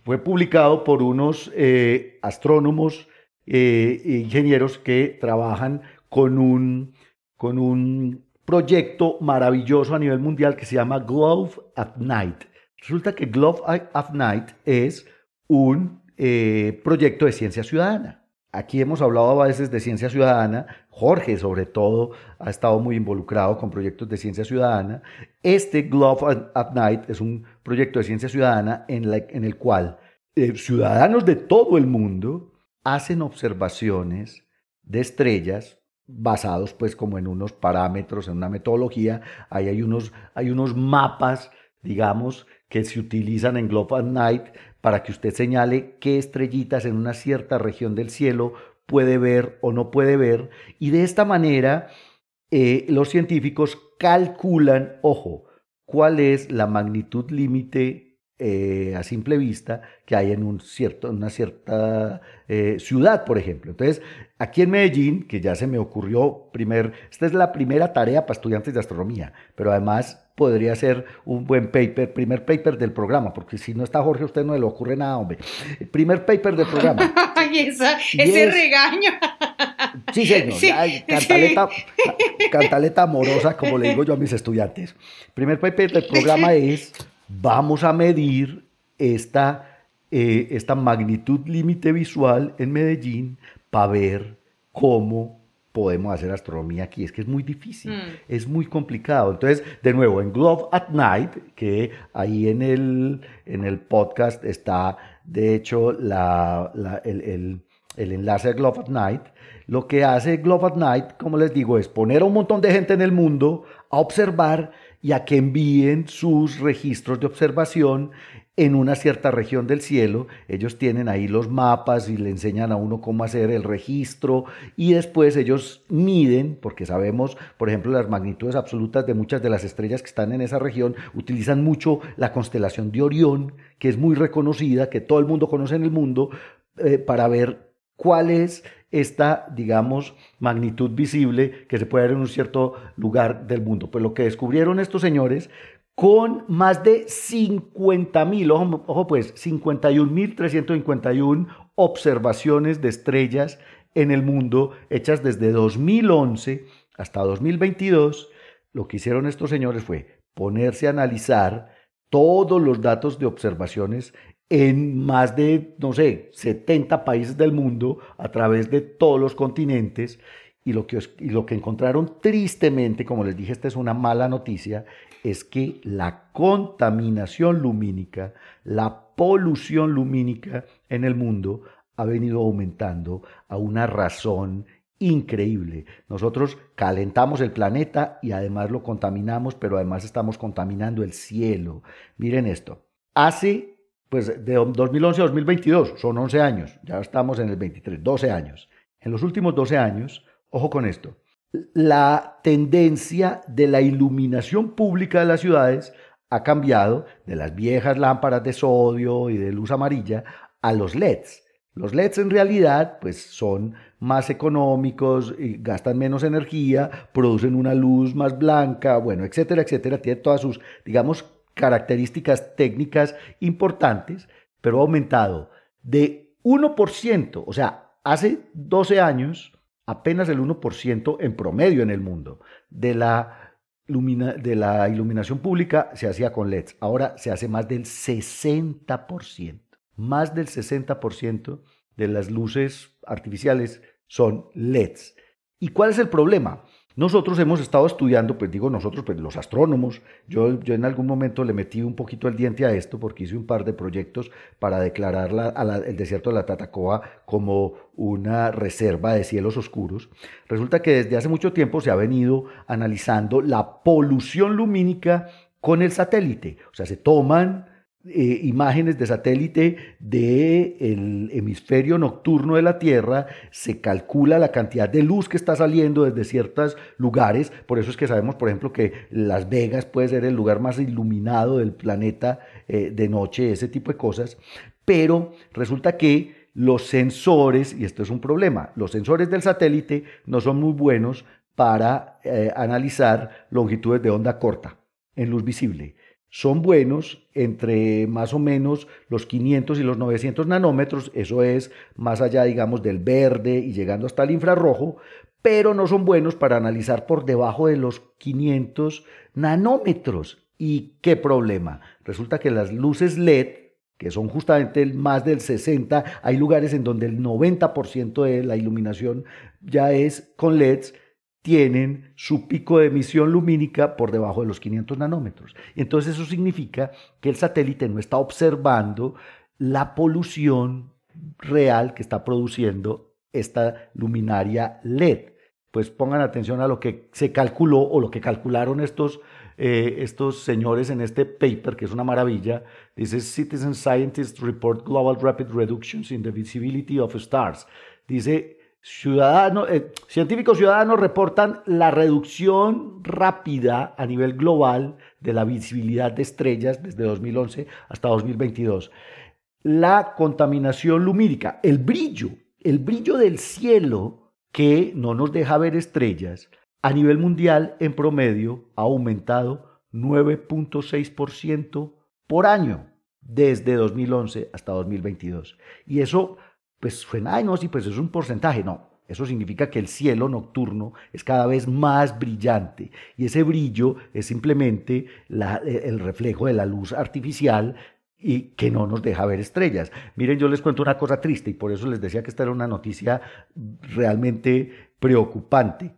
Fue publicado por unos eh, astrónomos e ingenieros que trabajan con un, con un proyecto maravilloso a nivel mundial que se llama Glove at Night. Resulta que Glove at Night es un eh, proyecto de ciencia ciudadana. Aquí hemos hablado a veces de ciencia ciudadana, Jorge sobre todo ha estado muy involucrado con proyectos de ciencia ciudadana. Este Glove at Night es un proyecto de ciencia ciudadana en, en el cual eh, ciudadanos de todo el mundo hacen observaciones de estrellas basados pues como en unos parámetros, en una metodología. Ahí hay unos, hay unos mapas, digamos, que se utilizan en Globe at Night para que usted señale qué estrellitas en una cierta región del cielo puede ver o no puede ver. Y de esta manera eh, los científicos calculan, ojo, cuál es la magnitud límite eh, a simple vista que hay en un cierto, una cierta eh, ciudad, por ejemplo. Entonces, aquí en Medellín, que ya se me ocurrió, primer, esta es la primera tarea para estudiantes de astronomía, pero además podría ser un buen paper, primer paper del programa, porque si no está Jorge, a usted no le ocurre nada, hombre. primer paper del programa. Ay, ese regaño. Sí, señor. cantaleta, cantaleta amorosa, como le digo yo a mis estudiantes. Primer paper del programa es vamos a medir esta, eh, esta magnitud límite visual en Medellín para ver cómo podemos hacer astronomía aquí. Es que es muy difícil, mm. es muy complicado. Entonces, de nuevo, en Glove at Night, que ahí en el, en el podcast está, de hecho, la, el, el, el, enlace de Glove at Night, lo que hace Glove at Night, como les digo, es poner a un montón de gente en el mundo a observar y a que envíen sus registros de observación en una cierta región del cielo. Ellos tienen ahí los mapas y le enseñan a uno cómo hacer el registro y después ellos miden, porque sabemos, por ejemplo, las magnitudes absolutas de muchas de las estrellas que están en esa región, utilizan mucho la constelación de Orión, que es muy reconocida, que todo el mundo conoce en el mundo, eh, para ver cuál es esta, digamos, magnitud visible que se puede ver en un cierto lugar del mundo. Pues lo que descubrieron estos señores con más de 50 mil, ojo, ojo pues, 51 mil 351 observaciones de estrellas en el mundo hechas desde 2011 hasta 2022, lo que hicieron estos señores fue ponerse a analizar todos los datos de observaciones en más de, no sé, 70 países del mundo a través de todos los continentes. Y lo, que, y lo que encontraron tristemente, como les dije, esta es una mala noticia, es que la contaminación lumínica, la polución lumínica en el mundo ha venido aumentando a una razón increíble. Nosotros calentamos el planeta y además lo contaminamos, pero además estamos contaminando el cielo. Miren esto. Hace pues de 2011 a 2022, son 11 años, ya estamos en el 23, 12 años. En los últimos 12 años, ojo con esto, la tendencia de la iluminación pública de las ciudades ha cambiado de las viejas lámparas de sodio y de luz amarilla a los LEDs. Los LEDs en realidad pues son más económicos, gastan menos energía, producen una luz más blanca, bueno, etcétera, etcétera. Tiene todas sus, digamos, características técnicas importantes, pero ha aumentado de 1%, o sea, hace 12 años apenas el 1% en promedio en el mundo de la, de la iluminación pública se hacía con LEDs. Ahora se hace más del 60%. Más del 60% de las luces artificiales son LEDs. ¿Y cuál es el problema? Nosotros hemos estado estudiando, pues digo nosotros, pues los astrónomos, yo, yo en algún momento le metí un poquito el diente a esto porque hice un par de proyectos para declarar el desierto de la Tatacoa como una reserva de cielos oscuros. Resulta que desde hace mucho tiempo se ha venido analizando la polución lumínica con el satélite. O sea, se toman eh, imágenes de satélite del hemisferio nocturno de la Tierra, se calcula la cantidad de luz que está saliendo desde ciertos lugares, por eso es que sabemos, por ejemplo, que Las Vegas puede ser el lugar más iluminado del planeta eh, de noche, ese tipo de cosas, pero resulta que los sensores, y esto es un problema, los sensores del satélite no son muy buenos para eh, analizar longitudes de onda corta en luz visible son buenos entre más o menos los 500 y los 900 nanómetros, eso es más allá, digamos, del verde y llegando hasta el infrarrojo, pero no son buenos para analizar por debajo de los 500 nanómetros. ¿Y qué problema? Resulta que las luces LED, que son justamente más del 60, hay lugares en donde el 90% de la iluminación ya es con LEDs, tienen su pico de emisión lumínica por debajo de los 500 nanómetros. Entonces eso significa que el satélite no está observando la polución real que está produciendo esta luminaria LED. Pues pongan atención a lo que se calculó o lo que calcularon estos, eh, estos señores en este paper, que es una maravilla. Dice Citizen Scientists Report Global Rapid Reductions in the Visibility of Stars. Dice Ciudadanos, eh, científicos ciudadanos reportan la reducción rápida a nivel global de la visibilidad de estrellas desde 2011 hasta 2022. La contaminación lumínica, el brillo, el brillo del cielo que no nos deja ver estrellas, a nivel mundial en promedio ha aumentado 9.6% por año desde 2011 hasta 2022. Y eso pues suena, ay no, sí, pues es un porcentaje, no. Eso significa que el cielo nocturno es cada vez más brillante y ese brillo es simplemente el reflejo de la luz artificial y que no nos deja ver estrellas. Miren, yo les cuento una cosa triste y por eso les decía que esta era una noticia realmente preocupante.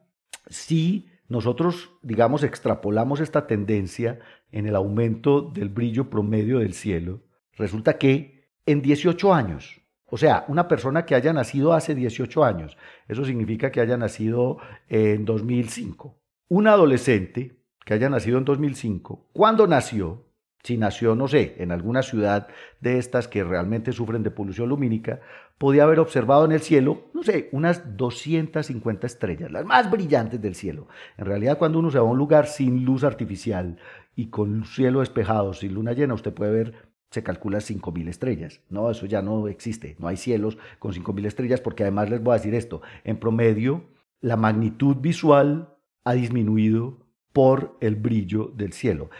Si nosotros, digamos, extrapolamos esta tendencia en el aumento del brillo promedio del cielo, resulta que en 18 años, o sea, una persona que haya nacido hace 18 años, eso significa que haya nacido en 2005. Un adolescente que haya nacido en 2005, ¿cuándo nació? Si nació, no sé, en alguna ciudad de estas que realmente sufren de polución lumínica, podía haber observado en el cielo, no sé, unas 250 estrellas, las más brillantes del cielo. En realidad, cuando uno se va a un lugar sin luz artificial y con cielo despejado, sin luna llena, usted puede ver se calcula 5.000 estrellas. No, eso ya no existe. No hay cielos con 5.000 estrellas porque además les voy a decir esto. En promedio, la magnitud visual ha disminuido por el brillo del cielo.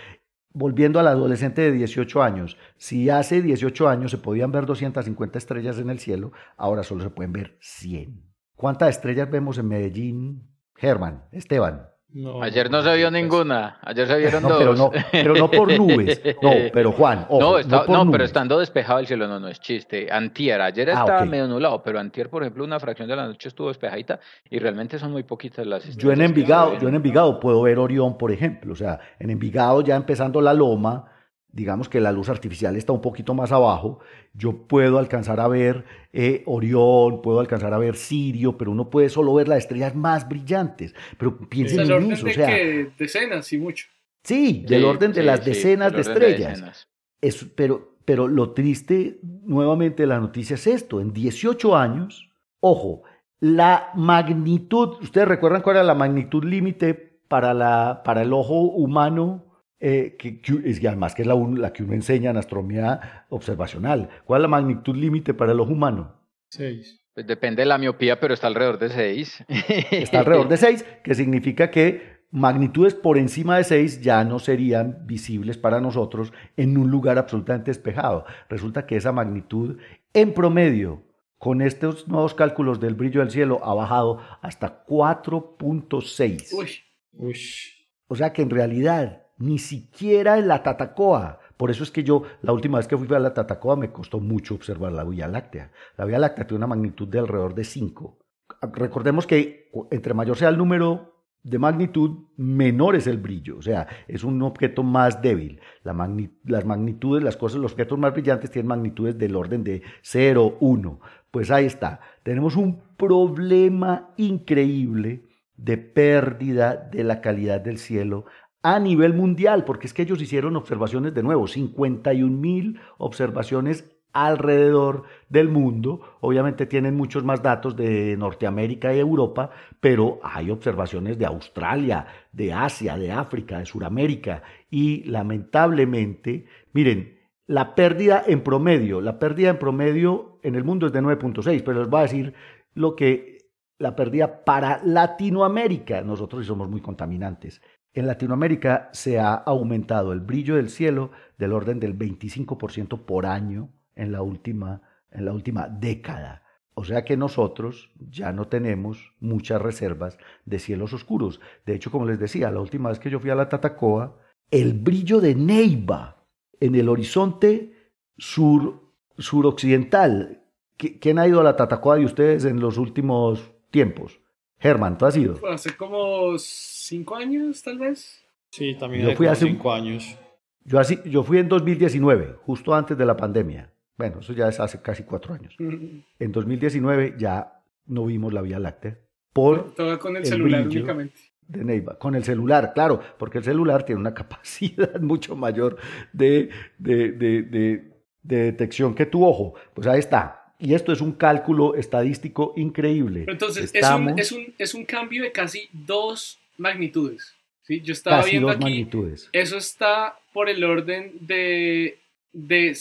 Volviendo al adolescente de 18 años, si hace 18 años se podían ver 250 estrellas en el cielo, ahora solo se pueden ver 100. ¿Cuántas estrellas vemos en Medellín? Germán, Esteban. Ayer no se vio ninguna, ayer se vieron dos. Pero no, pero no por nubes, no, pero Juan, no, no, pero estando despejado el cielo, no, no es chiste. Antier, ayer ah, estaba medio nublado, pero antier, por ejemplo, una fracción de la noche estuvo despejadita y realmente son muy poquitas las Yo en Envigado, yo en Envigado puedo ver Orión, por ejemplo, o sea, en Envigado ya empezando la loma, digamos que la luz artificial está un poquito más abajo, yo puedo alcanzar a ver eh, Orión, puedo alcanzar a ver Sirio, pero uno puede solo ver las estrellas más brillantes. Pero piensen en eso, o sea... decenas y mucho. Sí, del orden de las decenas de estrellas. Es, pero, pero lo triste nuevamente de la noticia es esto, en 18 años, ojo, la magnitud, ¿ustedes recuerdan cuál era la magnitud límite para, la, para el ojo humano eh, que, es, y además que es la, la, que uno enseña en astronomía observacional. ¿Cuál es la magnitud límite para el ojo humano? 6. Pues depende de la miopía, pero está alrededor de 6. Está alrededor de 6, que significa que magnitudes por encima de 6 ya no serían visibles para nosotros en un lugar absolutamente despejado. Resulta que esa magnitud en promedio con estos nuevos cálculos del brillo del cielo ha bajado hasta 4.6. Uy. O sea que en realidad ni siquiera en la Tatacoa, por eso es que yo, la última vez que fui a la Tatacoa, me costó mucho observar la Vía Láctea. La Vía Láctea tiene una magnitud de alrededor de 5. Recordemos que entre mayor sea el número de magnitud, menor es el brillo. O sea, es un objeto más débil. las magnitudes, las cosas, los objetos más brillantes tienen magnitudes del orden de 0, 1. Pues ahí está. Tenemos un problema increíble de pérdida de la calidad del cielo a nivel mundial, porque es que ellos hicieron observaciones de nuevo, 51 mil observaciones alrededor del mundo. Obviamente tienen muchos más datos de Norteamérica y Europa, pero hay observaciones de Australia, de Asia, de África, de Sudamérica y lamentablemente, miren, la pérdida en promedio, la pérdida en promedio en el mundo es de 9.6, pero les voy a decir lo que la pérdida para Latinoamérica, nosotros somos muy contaminantes. En Latinoamérica se ha aumentado el brillo del cielo del orden del 25% por año en la, última, en la última década. O sea que nosotros ya no tenemos muchas reservas de cielos oscuros. De hecho, como les decía, la última vez que yo fui a la Tatacoa, el brillo de Neiva en el horizonte sur, suroccidental. ¿Quién ha ido a la Tatacoa de ustedes en los últimos tiempos? Germán, ¿tú has ido? Hace como cinco años, tal vez. Sí, también yo fui hace cinco años. Yo, así, yo fui en 2019, justo antes de la pandemia. Bueno, eso ya es hace casi cuatro años. En 2019 ya no vimos la Vía Láctea. Por Todo con el, celular únicamente. De Neiva. Con el celular, claro, porque el celular tiene una capacidad mucho mayor de, de, de, de detección que tu ojo. Pues ahí está y esto es un cálculo estadístico increíble. entonces, es, un, es, un, es, un, cambio de casi dos magnitudes. ¿sí? Yo estaba viendo aquí. Magnitudes. Eso está por el orden de, de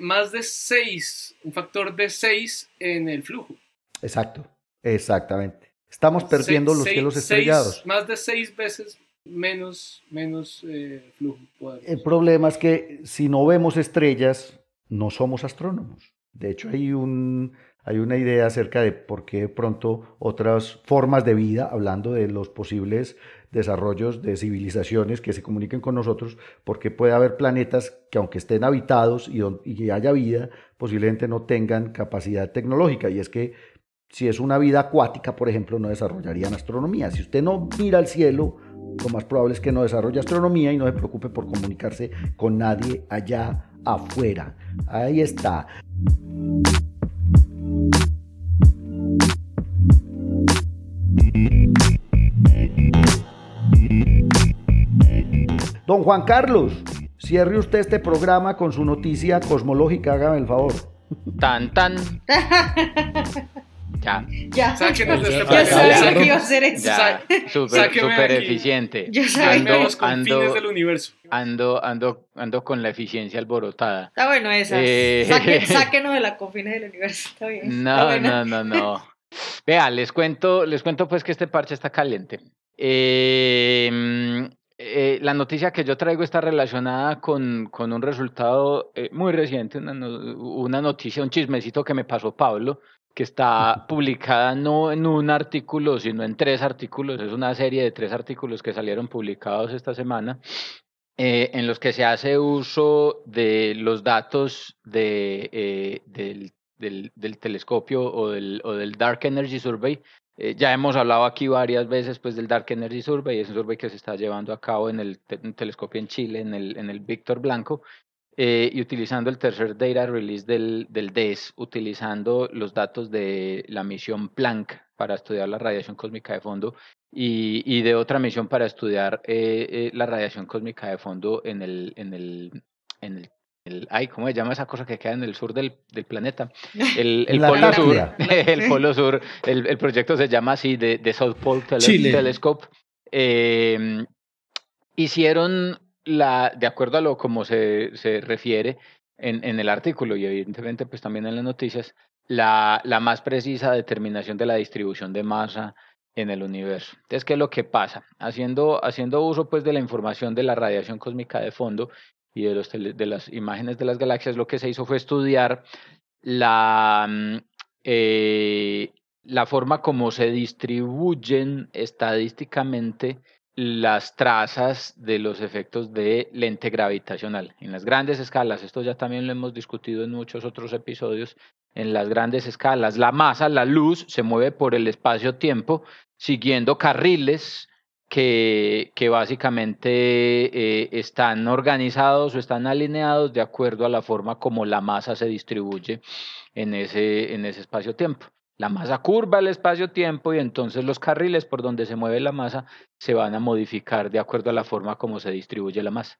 más de seis, un factor de seis en el flujo. Exacto, exactamente. Estamos perdiendo los cielos estrellados. más de seis veces menos, menos eh, flujo. El problema es que si no vemos estrellas, no somos astrónomos. De hecho, hay, un, hay una idea acerca de por qué pronto otras formas de vida, hablando de los posibles desarrollos de civilizaciones que se comuniquen con nosotros, porque puede haber planetas que aunque estén habitados y, y haya vida, posiblemente no tengan capacidad tecnológica. Y es que si es una vida acuática, por ejemplo, no desarrollarían astronomía. Si usted no mira al cielo, lo más probable es que no desarrolle astronomía y no se preocupe por comunicarse con nadie allá afuera. Ahí está. Don Juan Carlos, cierre usted este programa con su noticia cosmológica, hágame el favor. Tan, tan. Ya. Ya. Sáquenos de este Yo sabía que iba a hacer eso. Súper eficiente. Yo sabía los confines del universo. Ando, ando, ando con la eficiencia alborotada. Está bueno esa. Eh... sáquenos de la confines del universo. Está bien. No, no, no, no. Vea, les cuento, les cuento pues que este parche está caliente. Eh, eh, la noticia que yo traigo está relacionada con, con un resultado eh, muy reciente, una, una, noticia, un chismecito que me pasó Pablo, que está publicada no en un artículo, sino en tres artículos. Es una serie de tres artículos que salieron publicados esta semana, eh, en los que se hace uso de los datos de, del, del, del, telescopio o del, o del Dark Energy Survey. Eh, ya hemos hablado aquí varias veces pues, del Dark Energy Survey, es un survey que se está llevando a cabo en el telescopio en Chile, en el, en el Víctor Blanco, eh, y utilizando el tercer data release del, del DES, utilizando los datos de la misión Planck para estudiar la radiación cósmica de fondo y, y de otra misión para estudiar eh, eh, la radiación cósmica de fondo en el, en el, en el el, ay, ¿cómo se llama esa cosa que queda en el sur del, del planeta? El, el polo sur, el polo sur, el, el, proyecto se llama así, de, de South Pole Telescope. Eh, hicieron la, de acuerdo a lo como se, se refiere en, en el artículo y evidentemente pues también en las noticias, la, la más precisa determinación de la distribución de masa en el universo. Entonces, ¿qué es lo que pasa? Haciendo, haciendo uso pues de la información de la radiación cósmica de fondo y de, las imágenes de las galaxias, lo que se hizo fue estudiar la, mm, eh, la forma como se distribuyen estadísticamente las trazas de los efectos de lente gravitacional. En las grandes escalas, esto ya también lo hemos discutido en muchos otros episodios, en las grandes escalas, la masa, la luz, se mueve por el espacio-tiempo siguiendo carriles que, básicamente eh, están organizados o están alineados de acuerdo a la forma como la masa se distribuye en ese, en ese espacio-tiempo. La masa curva el espacio-tiempo y entonces los carriles por donde se mueve la masa se van a modificar de acuerdo a la forma como se distribuye la masa.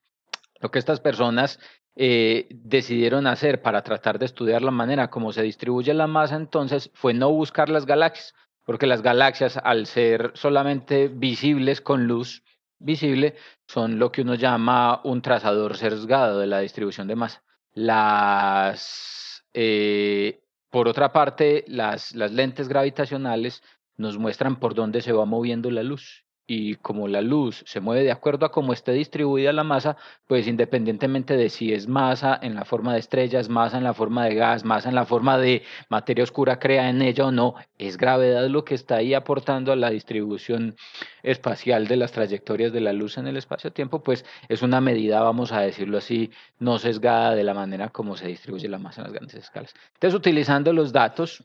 Lo que estas personas eh, decidieron hacer para tratar de estudiar la manera como se distribuye la masa entonces fue no buscar las galaxias, porque las galaxias al ser solamente visibles con luz visible son lo que uno llama un trazador sesgado de la distribución de masa. Las eh, por otra parte, las, las lentes gravitacionales nos muestran por dónde se va moviendo la luz y como la luz se mueve de acuerdo a cómo esté distribuida la masa, pues independientemente de si es masa en la forma de estrellas, masa en la forma de gas, masa en la forma de materia oscura crea en ella o no, es gravedad lo que está ahí aportando a la distribución espacial de las trayectorias de la luz en el espacio-tiempo, pues es una medida, vamos a decirlo así, no sesgada de la manera como se distribuye la masa en las grandes escalas. Entonces, utilizando los datos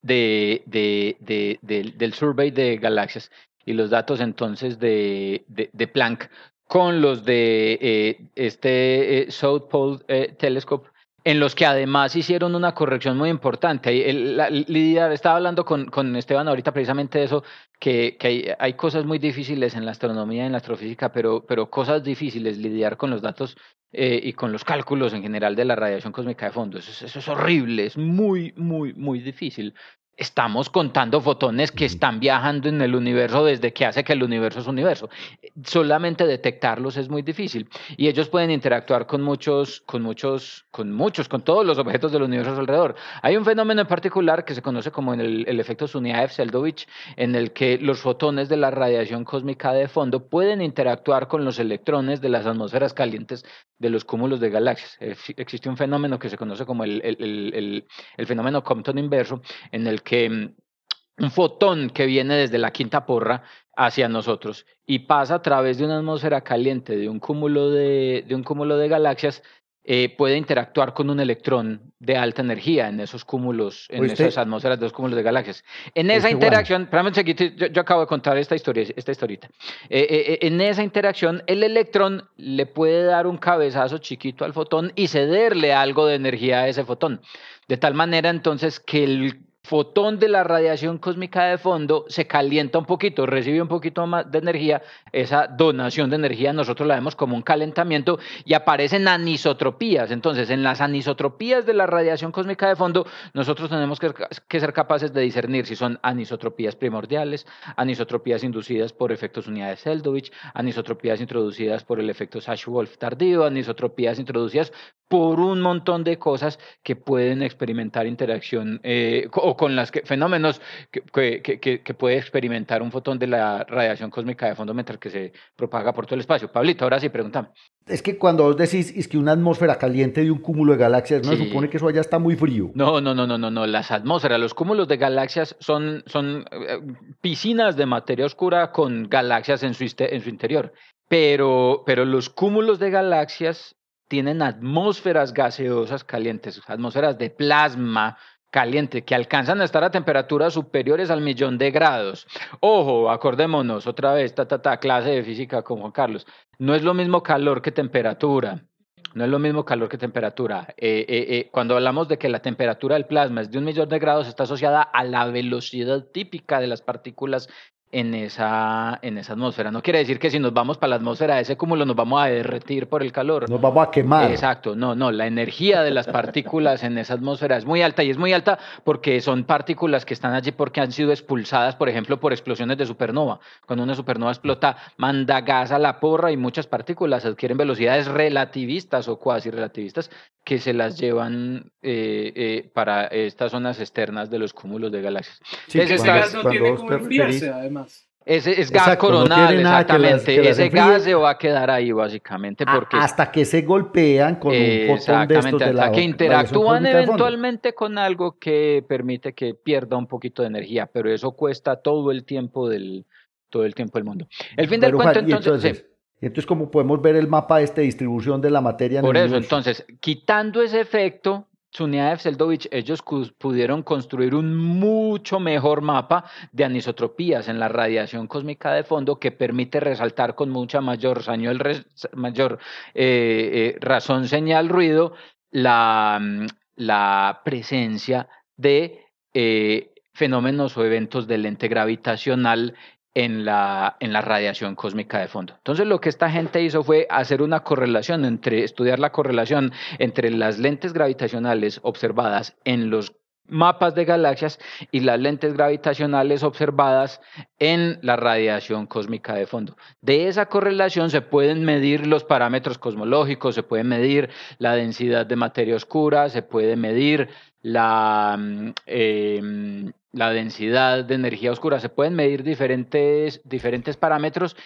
de, de, de, del survey de galaxias y los datos entonces de, de, Planck con los de eh, este eh, South Pole eh, Telescope, en los que además hicieron una corrección muy importante. Lidia estaba hablando con, con, Esteban ahorita precisamente de eso, que, que hay, hay, cosas muy difíciles en la astronomía en la astrofísica, pero, pero cosas difíciles lidiar con los datos y con los cálculos en general de la radiación cósmica de fondo. Eso, es horrible, es muy, muy, muy difícil estamos contando fotones que están viajando en el universo desde que hace que el universo es universo. Solamente detectarlos es muy difícil y ellos pueden interactuar con muchos, con muchos, con muchos, con todos los objetos del universo alrededor. Hay un fenómeno en particular que se conoce como el, el efecto Sunyaev-Seldovich, en el que los fotones de la radiación cósmica de fondo pueden interactuar con los electrones de las atmósferas calientes de los cúmulos de galaxias. Existe un fenómeno que se conoce como el, el, el fenómeno Compton inverso, en el que mm, un fotón que viene desde la quinta porra hacia nosotros y pasa a través de una atmósfera caliente de un cúmulo de, de un cúmulo de galaxias, eh, puede interactuar con un electrón de alta energía en esos cúmulos, en esas atmósferas de los cúmulos de galaxias. En esa interacción, espérame un yo, acabo de contar esta historia, esta historita. Eh, eh, en esa interacción, el electrón le puede dar un cabezazo chiquito al fotón y cederle algo de energía a ese fotón. De tal manera entonces que el fotón de la radiación cósmica de fondo se calienta un poquito, recibe un poquito más de energía, esa donación de energía nosotros la vemos como un calentamiento y aparecen anisotropías. Entonces, en las anisotropías de la radiación cósmica de fondo, nosotros tenemos que, ser capaces de discernir si son anisotropías primordiales, anisotropías inducidas por efectos unidades Seldovich, anisotropías introducidas por el efecto Sash-Wolf tardío, anisotropías introducidas por un montón de cosas que pueden experimentar interacción eh, o con que, fenómenos que, que, que, puede experimentar un fotón de la radiación cósmica de fondo mientras que se propaga por todo el espacio. Pablito, ahora sí, pregúntame. Es que cuando vos decís es que una atmósfera caliente de un cúmulo de galaxias, ¿no se supone que eso allá está muy frío? No, no, no, no, no, no. Las atmósferas, los cúmulos de galaxias son, son eh, piscinas de materia oscura con galaxias en su, en su interior. Pero, pero los cúmulos de galaxias tienen atmósferas gaseosas calientes, atmósferas de plasma caliente que alcanzan a estar a temperaturas superiores al millón de grados. Ojo, acordémonos otra vez, ta, ta, ta, clase de física con Juan Carlos. No es lo mismo calor que temperatura. No es lo mismo calor que temperatura. Eh, eh, eh, cuando hablamos de que la temperatura del plasma es de un millón de grados, está asociada a la velocidad típica de las partículas en esa, en esa atmósfera. No quiere decir que si nos vamos para la atmósfera de ese cúmulo nos vamos a derretir por el calor. Nos vamos a quemar. Exacto, no, no, la energía de las partículas en esa atmósfera es muy alta y es muy alta porque son partículas que están allí porque han sido expulsadas, por ejemplo, por explosiones de supernova. Cuando una supernova explota, manda gas a la porra y muchas partículas adquieren velocidades relativistas o cuasi relativistas que se las llevan eh, eh, para estas zonas externas de los cúmulos de galaxias. Sí, Ese gas no tiene cómo enfriarse, además. Ese es gas Exacto, coronal, que las- exactamente. que Ese gas se va a quedar ahí básicamente A- porque hasta que se golpean con un fotón de estos Exactamente, de la hasta que interactúan eventualmente con algo que permite que pierda un poquito de energía, pero eso cuesta todo el tiempo del todo el tiempo del mundo. El fin del cuento Juan, entonces, entonces, ¿cómo podemos ver el mapa de esta distribución de la materia en por el eso universo? entonces, quitando ese efecto, Zuniaev Seldovich, ellos pudieron construir un mucho mejor mapa de anisotropías en la radiación cósmica de fondo que permite resaltar con mucha mayor, mayor eh, eh, razón, señal, ruido, la, mm, la presencia de eh, fenómenos o eventos de lente gravitacional en la, en la radiación cósmica de fondo. Entonces lo que esta gente hizo fue hacer una correlación entre, estudiar la correlación entre las lentes gravitacionales observadas en los mapas de galaxias y las lentes gravitacionales observadas en la radiación cósmica de fondo. De esa correlación se pueden medir los parámetros cosmológicos, se puede medir la densidad de materia oscura, se puede medir la, mm, em, la densidad de energía oscura, se pueden medir diferentes, diferentes parámetros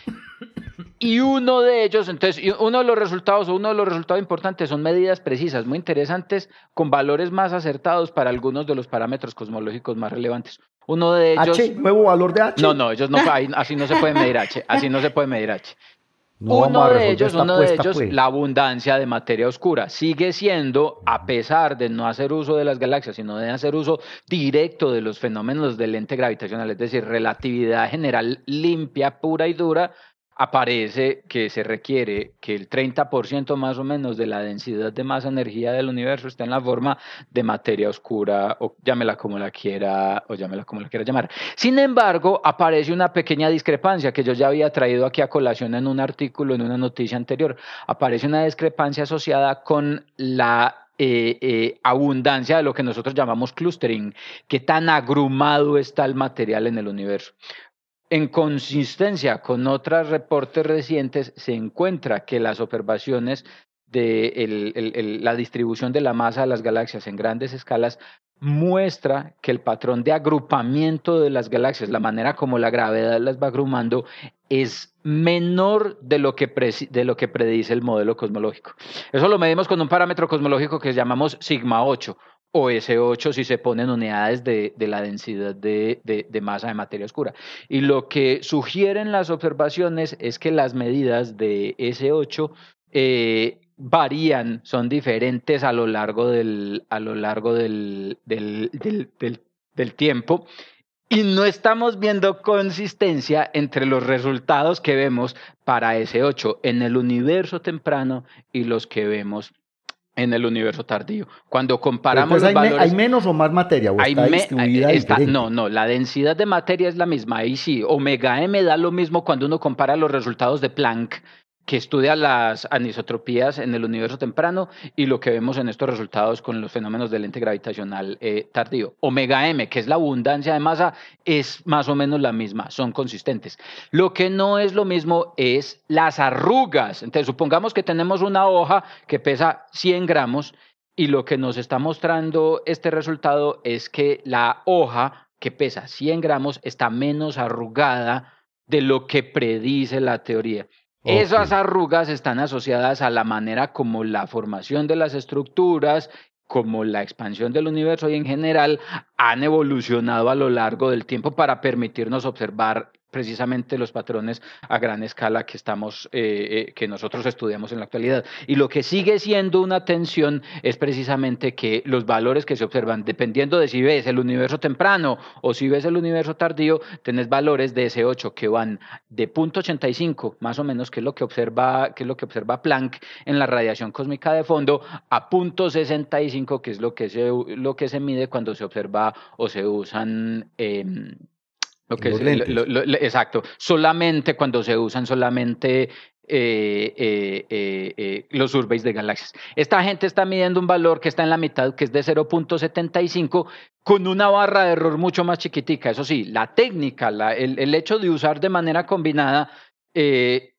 y uno de ellos, entonces, uno de los resultados, o uno de los resultados importantes son medidas precisas, muy interesantes, con valores más acertados para algunos de los parámetros cosmológicos más relevantes. Uno de ellos... H, nuevo valor de H. No, no, ellos no, así no se puede medir H, así no se puede medir H. No uno de ellos, uno de ellos, pues. la abundancia de materia oscura. Sigue siendo, a pesar de no hacer uso de las galaxias, sino de hacer uso directo de los fenómenos del lente gravitacional, es decir, relatividad general limpia, pura y dura, aparece que se requiere que el 30% más o menos de la densidad de masa energía del universo esté en la forma de materia oscura, o llámela como la quiera, o llámela como la quiera llamar. Sin embargo, aparece una pequeña discrepancia que yo ya había traído aquí a colación en un artículo, en una noticia anterior. Aparece una discrepancia asociada con la eh, eh, abundancia de lo que nosotros llamamos clustering, que tan agrumado está el material en el universo. En consistencia con otros reportes recientes, se encuentra que las observaciones de la distribución de la masa de las galaxias en grandes escalas muestra que el patrón de agrupamiento de las galaxias, la manera como la gravedad las va agrumando, es menor de lo que, de lo que predice el modelo cosmológico. Eso lo medimos con un parámetro cosmológico que llamamos sigma 8 o S8 si se ponen unidades de, de la densidad de, de- masa de materia oscura. Y lo que sugieren las observaciones es que las medidas de S8 eh, varían, son diferentes a lo largo del, a lo largo del- del- del tiempo. Y no estamos viendo consistencia entre los resultados que vemos para S8 en el universo temprano y los que vemos en el universo tardío. Cuando comparamos los hay, me- valores... hay menos o más materia, o Hay está me- distribuida está- diferente. no, no, la densidad de materia es la misma. Ahí sí, omega m da lo mismo cuando uno compara los resultados de Planck, que estudia las anisotropías en el universo temprano, y lo que vemos en estos resultados con los fenómenos del lente gravitacional eh, tardío. Omega m, que es la abundancia de masa, es más o menos la misma, son consistentes. Lo que no es lo mismo es las arrugas. Entonces, supongamos que tenemos una hoja que pesa 100 gramos y lo que nos está mostrando este resultado es que la hoja que pesa 100 gramos está menos arrugada de lo que predice la teoría. Esas arrugas están asociadas a la manera como la formación de las estructuras, como la expansión del universo y en general han evolucionado a lo largo del tiempo para permitirnos observar precisamente los patrones a gran escala que estamos eh, eh, que nosotros estudiamos en la actualidad. Y lo que sigue siendo una tensión es precisamente que los valores que se observan dependiendo de si ves el universo temprano o si ves el universo tardío tenés valores de S8 que van de 0.85 más o menos que es lo que observa que es lo que observa Planck en la radiación cósmica de fondo a 0.65 que es lo que se lo que se mide cuando se observa o se usan em, lo Los lentes. lo- lo- lo- exacto, solamente cuando se usan solamente eh, eh, eh, eh, los surveys de galaxias. Esta gente está midiendo un valor que está en la mitad, que es de 0.75, con una barra de error mucho más chiquitica. Eso sí, la técnica, la- el, el hecho de usar de manera combinada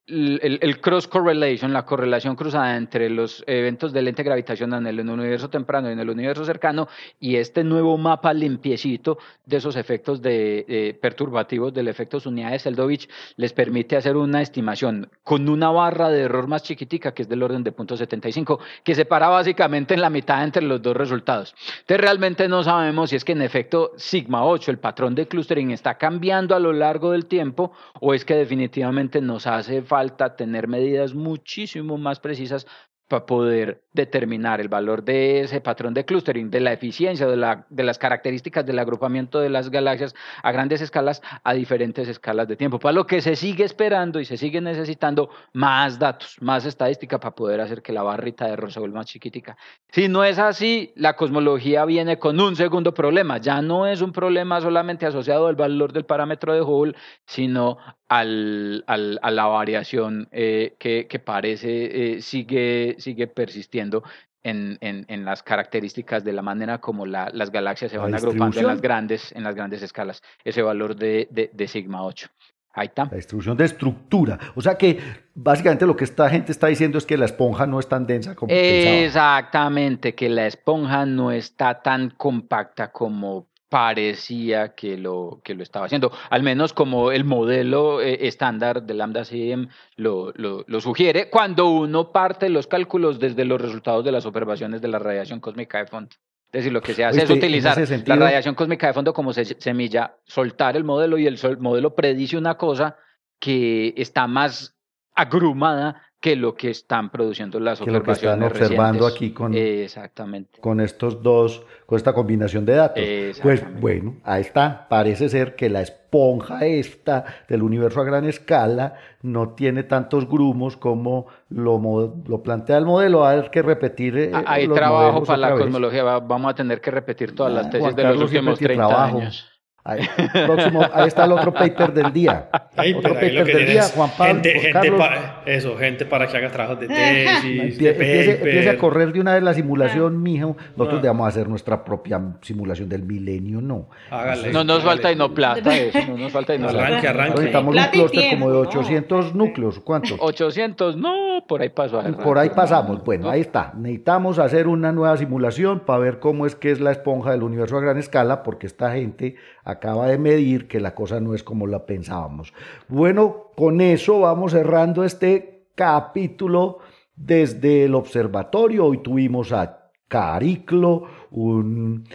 eh, el, cross correlation, la correlación cruzada entre los eventos del lente gravitacional en el universo temprano y en el universo cercano y este nuevo mapa limpiecito de esos efectos de, perturbativos del efecto unidades de Seldovich les permite hacer una estimación con una barra de error más chiquitica que es del orden de 0.75 que separa básicamente en la mitad entre los dos resultados. Entonces realmente no sabemos si es que en efecto sigma 8 el patrón de clustering está cambiando a lo largo del tiempo o es que definitivamente nos hace falta falta tener medidas muchísimo más precisas para poder determinar el valor de ese patrón de clustering, de la eficiencia, de, la, de, las características del agrupamiento de las galaxias a grandes escalas, a diferentes escalas de tiempo. Para lo que se sigue esperando y se sigue necesitando más datos, más estadística para poder hacer que la barrita de error se vuelva más chiquitica. Si no es así, la cosmología viene con un segundo problema. Ya no es un problema solamente asociado al valor del parámetro de Hubble, sino al, al, a la variación eh, que, que, parece eh, sigue, sigue persistiendo en, en, en, las características de la manera como la, las galaxias se van agrupando en las grandes, en las grandes escalas, ese valor de, de, de sigma 8. Ahí está. La distribución de estructura. O sea que básicamente lo que esta gente está diciendo es que la esponja no es tan densa como Exactamente, que la esponja no está tan compacta como parecía que lo, que lo estaba haciendo, al menos como el modelo eh, estándar de Lambda CM lo, lo, lo, sugiere, cuando uno parte los cálculos desde los resultados de las observaciones de la radiación cósmica de fondo. Es decir, lo que se hace es utilizar la radiación cósmica de fondo como semilla, soltar el modelo y el modelo predice una cosa que está más agrumada que lo que están produciendo las que lo que están observando aquí con, Exactamente. con estos dos, con esta combinación de datos. Pues bueno, ahí está. Parece ser que la esponja esta del universo a gran escala no tiene tantos grumos como lo, lo plantea el modelo. Hay que repetir. Eh, hay trabajo para la cosmología. Vamos a tener que repetir todas las ah, tesis de los últimos 30 años. Ahí, próximo, ahí está el otro paper del día. Ahí, otro paper del día, Juan Pablo. Gente, gente para, eso, gente para que haga trabajos de tesis. de empiece, empiece, a correr de una vez la simulación, mijo. Nosotros debemos hacer nuestra propia simulación del milenio, no. Hágale, no nos falta y no plata eso, no nos falta y no Arranque, arranque. Necesitamos un clúster como de 800 núcleos. ¿Cuántos? 800, no, por ahí pasó. Por ahí pasamos. Bueno, ahí está. Necesitamos hacer una nueva simulación para ver cómo es que es la esponja del universo a gran escala, porque esta gente acaba de medir que la cosa no es como la pensábamos. Bueno, con eso vamos cerrando este capítulo desde el observatorio. Hoy tuvimos a Cariclo, un,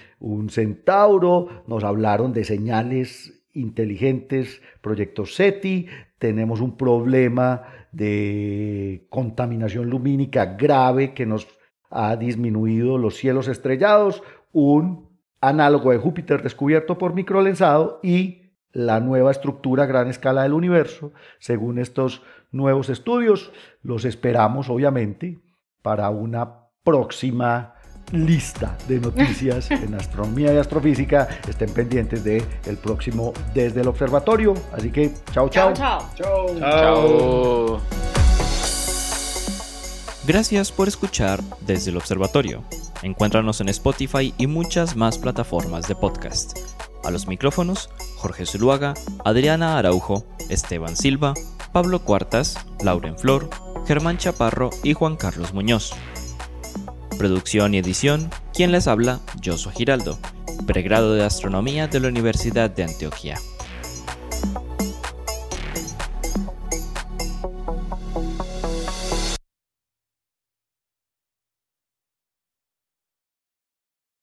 centauro, nos hablaron de señales inteligentes, proyecto SETI, tenemos un problema de contaminación lumínica grave que nos ha disminuido los cielos estrellados, un análogo de Júpiter descubierto por microlensado y la nueva estructura a gran escala del universo, según estos nuevos estudios. Los esperamos, obviamente, para una próxima lista de noticias en astronomía y astrofísica. Estén pendientes de el próximo desde el observatorio. Así que chao, chao. Chao, chao. Chao. Gracias por escuchar desde el observatorio. Encuéntranos en Spotify y muchas más plataformas de podcast. A los micrófonos, Jorge Zuluaga, Adriana Araujo, Esteban Silva, Pablo Cuartas, Lauren Flor, Germán Chaparro y Juan Carlos Muñoz. Producción y edición, quien les habla, Josué Giraldo, pregrado de Astronomía de la Universidad de Antioquia.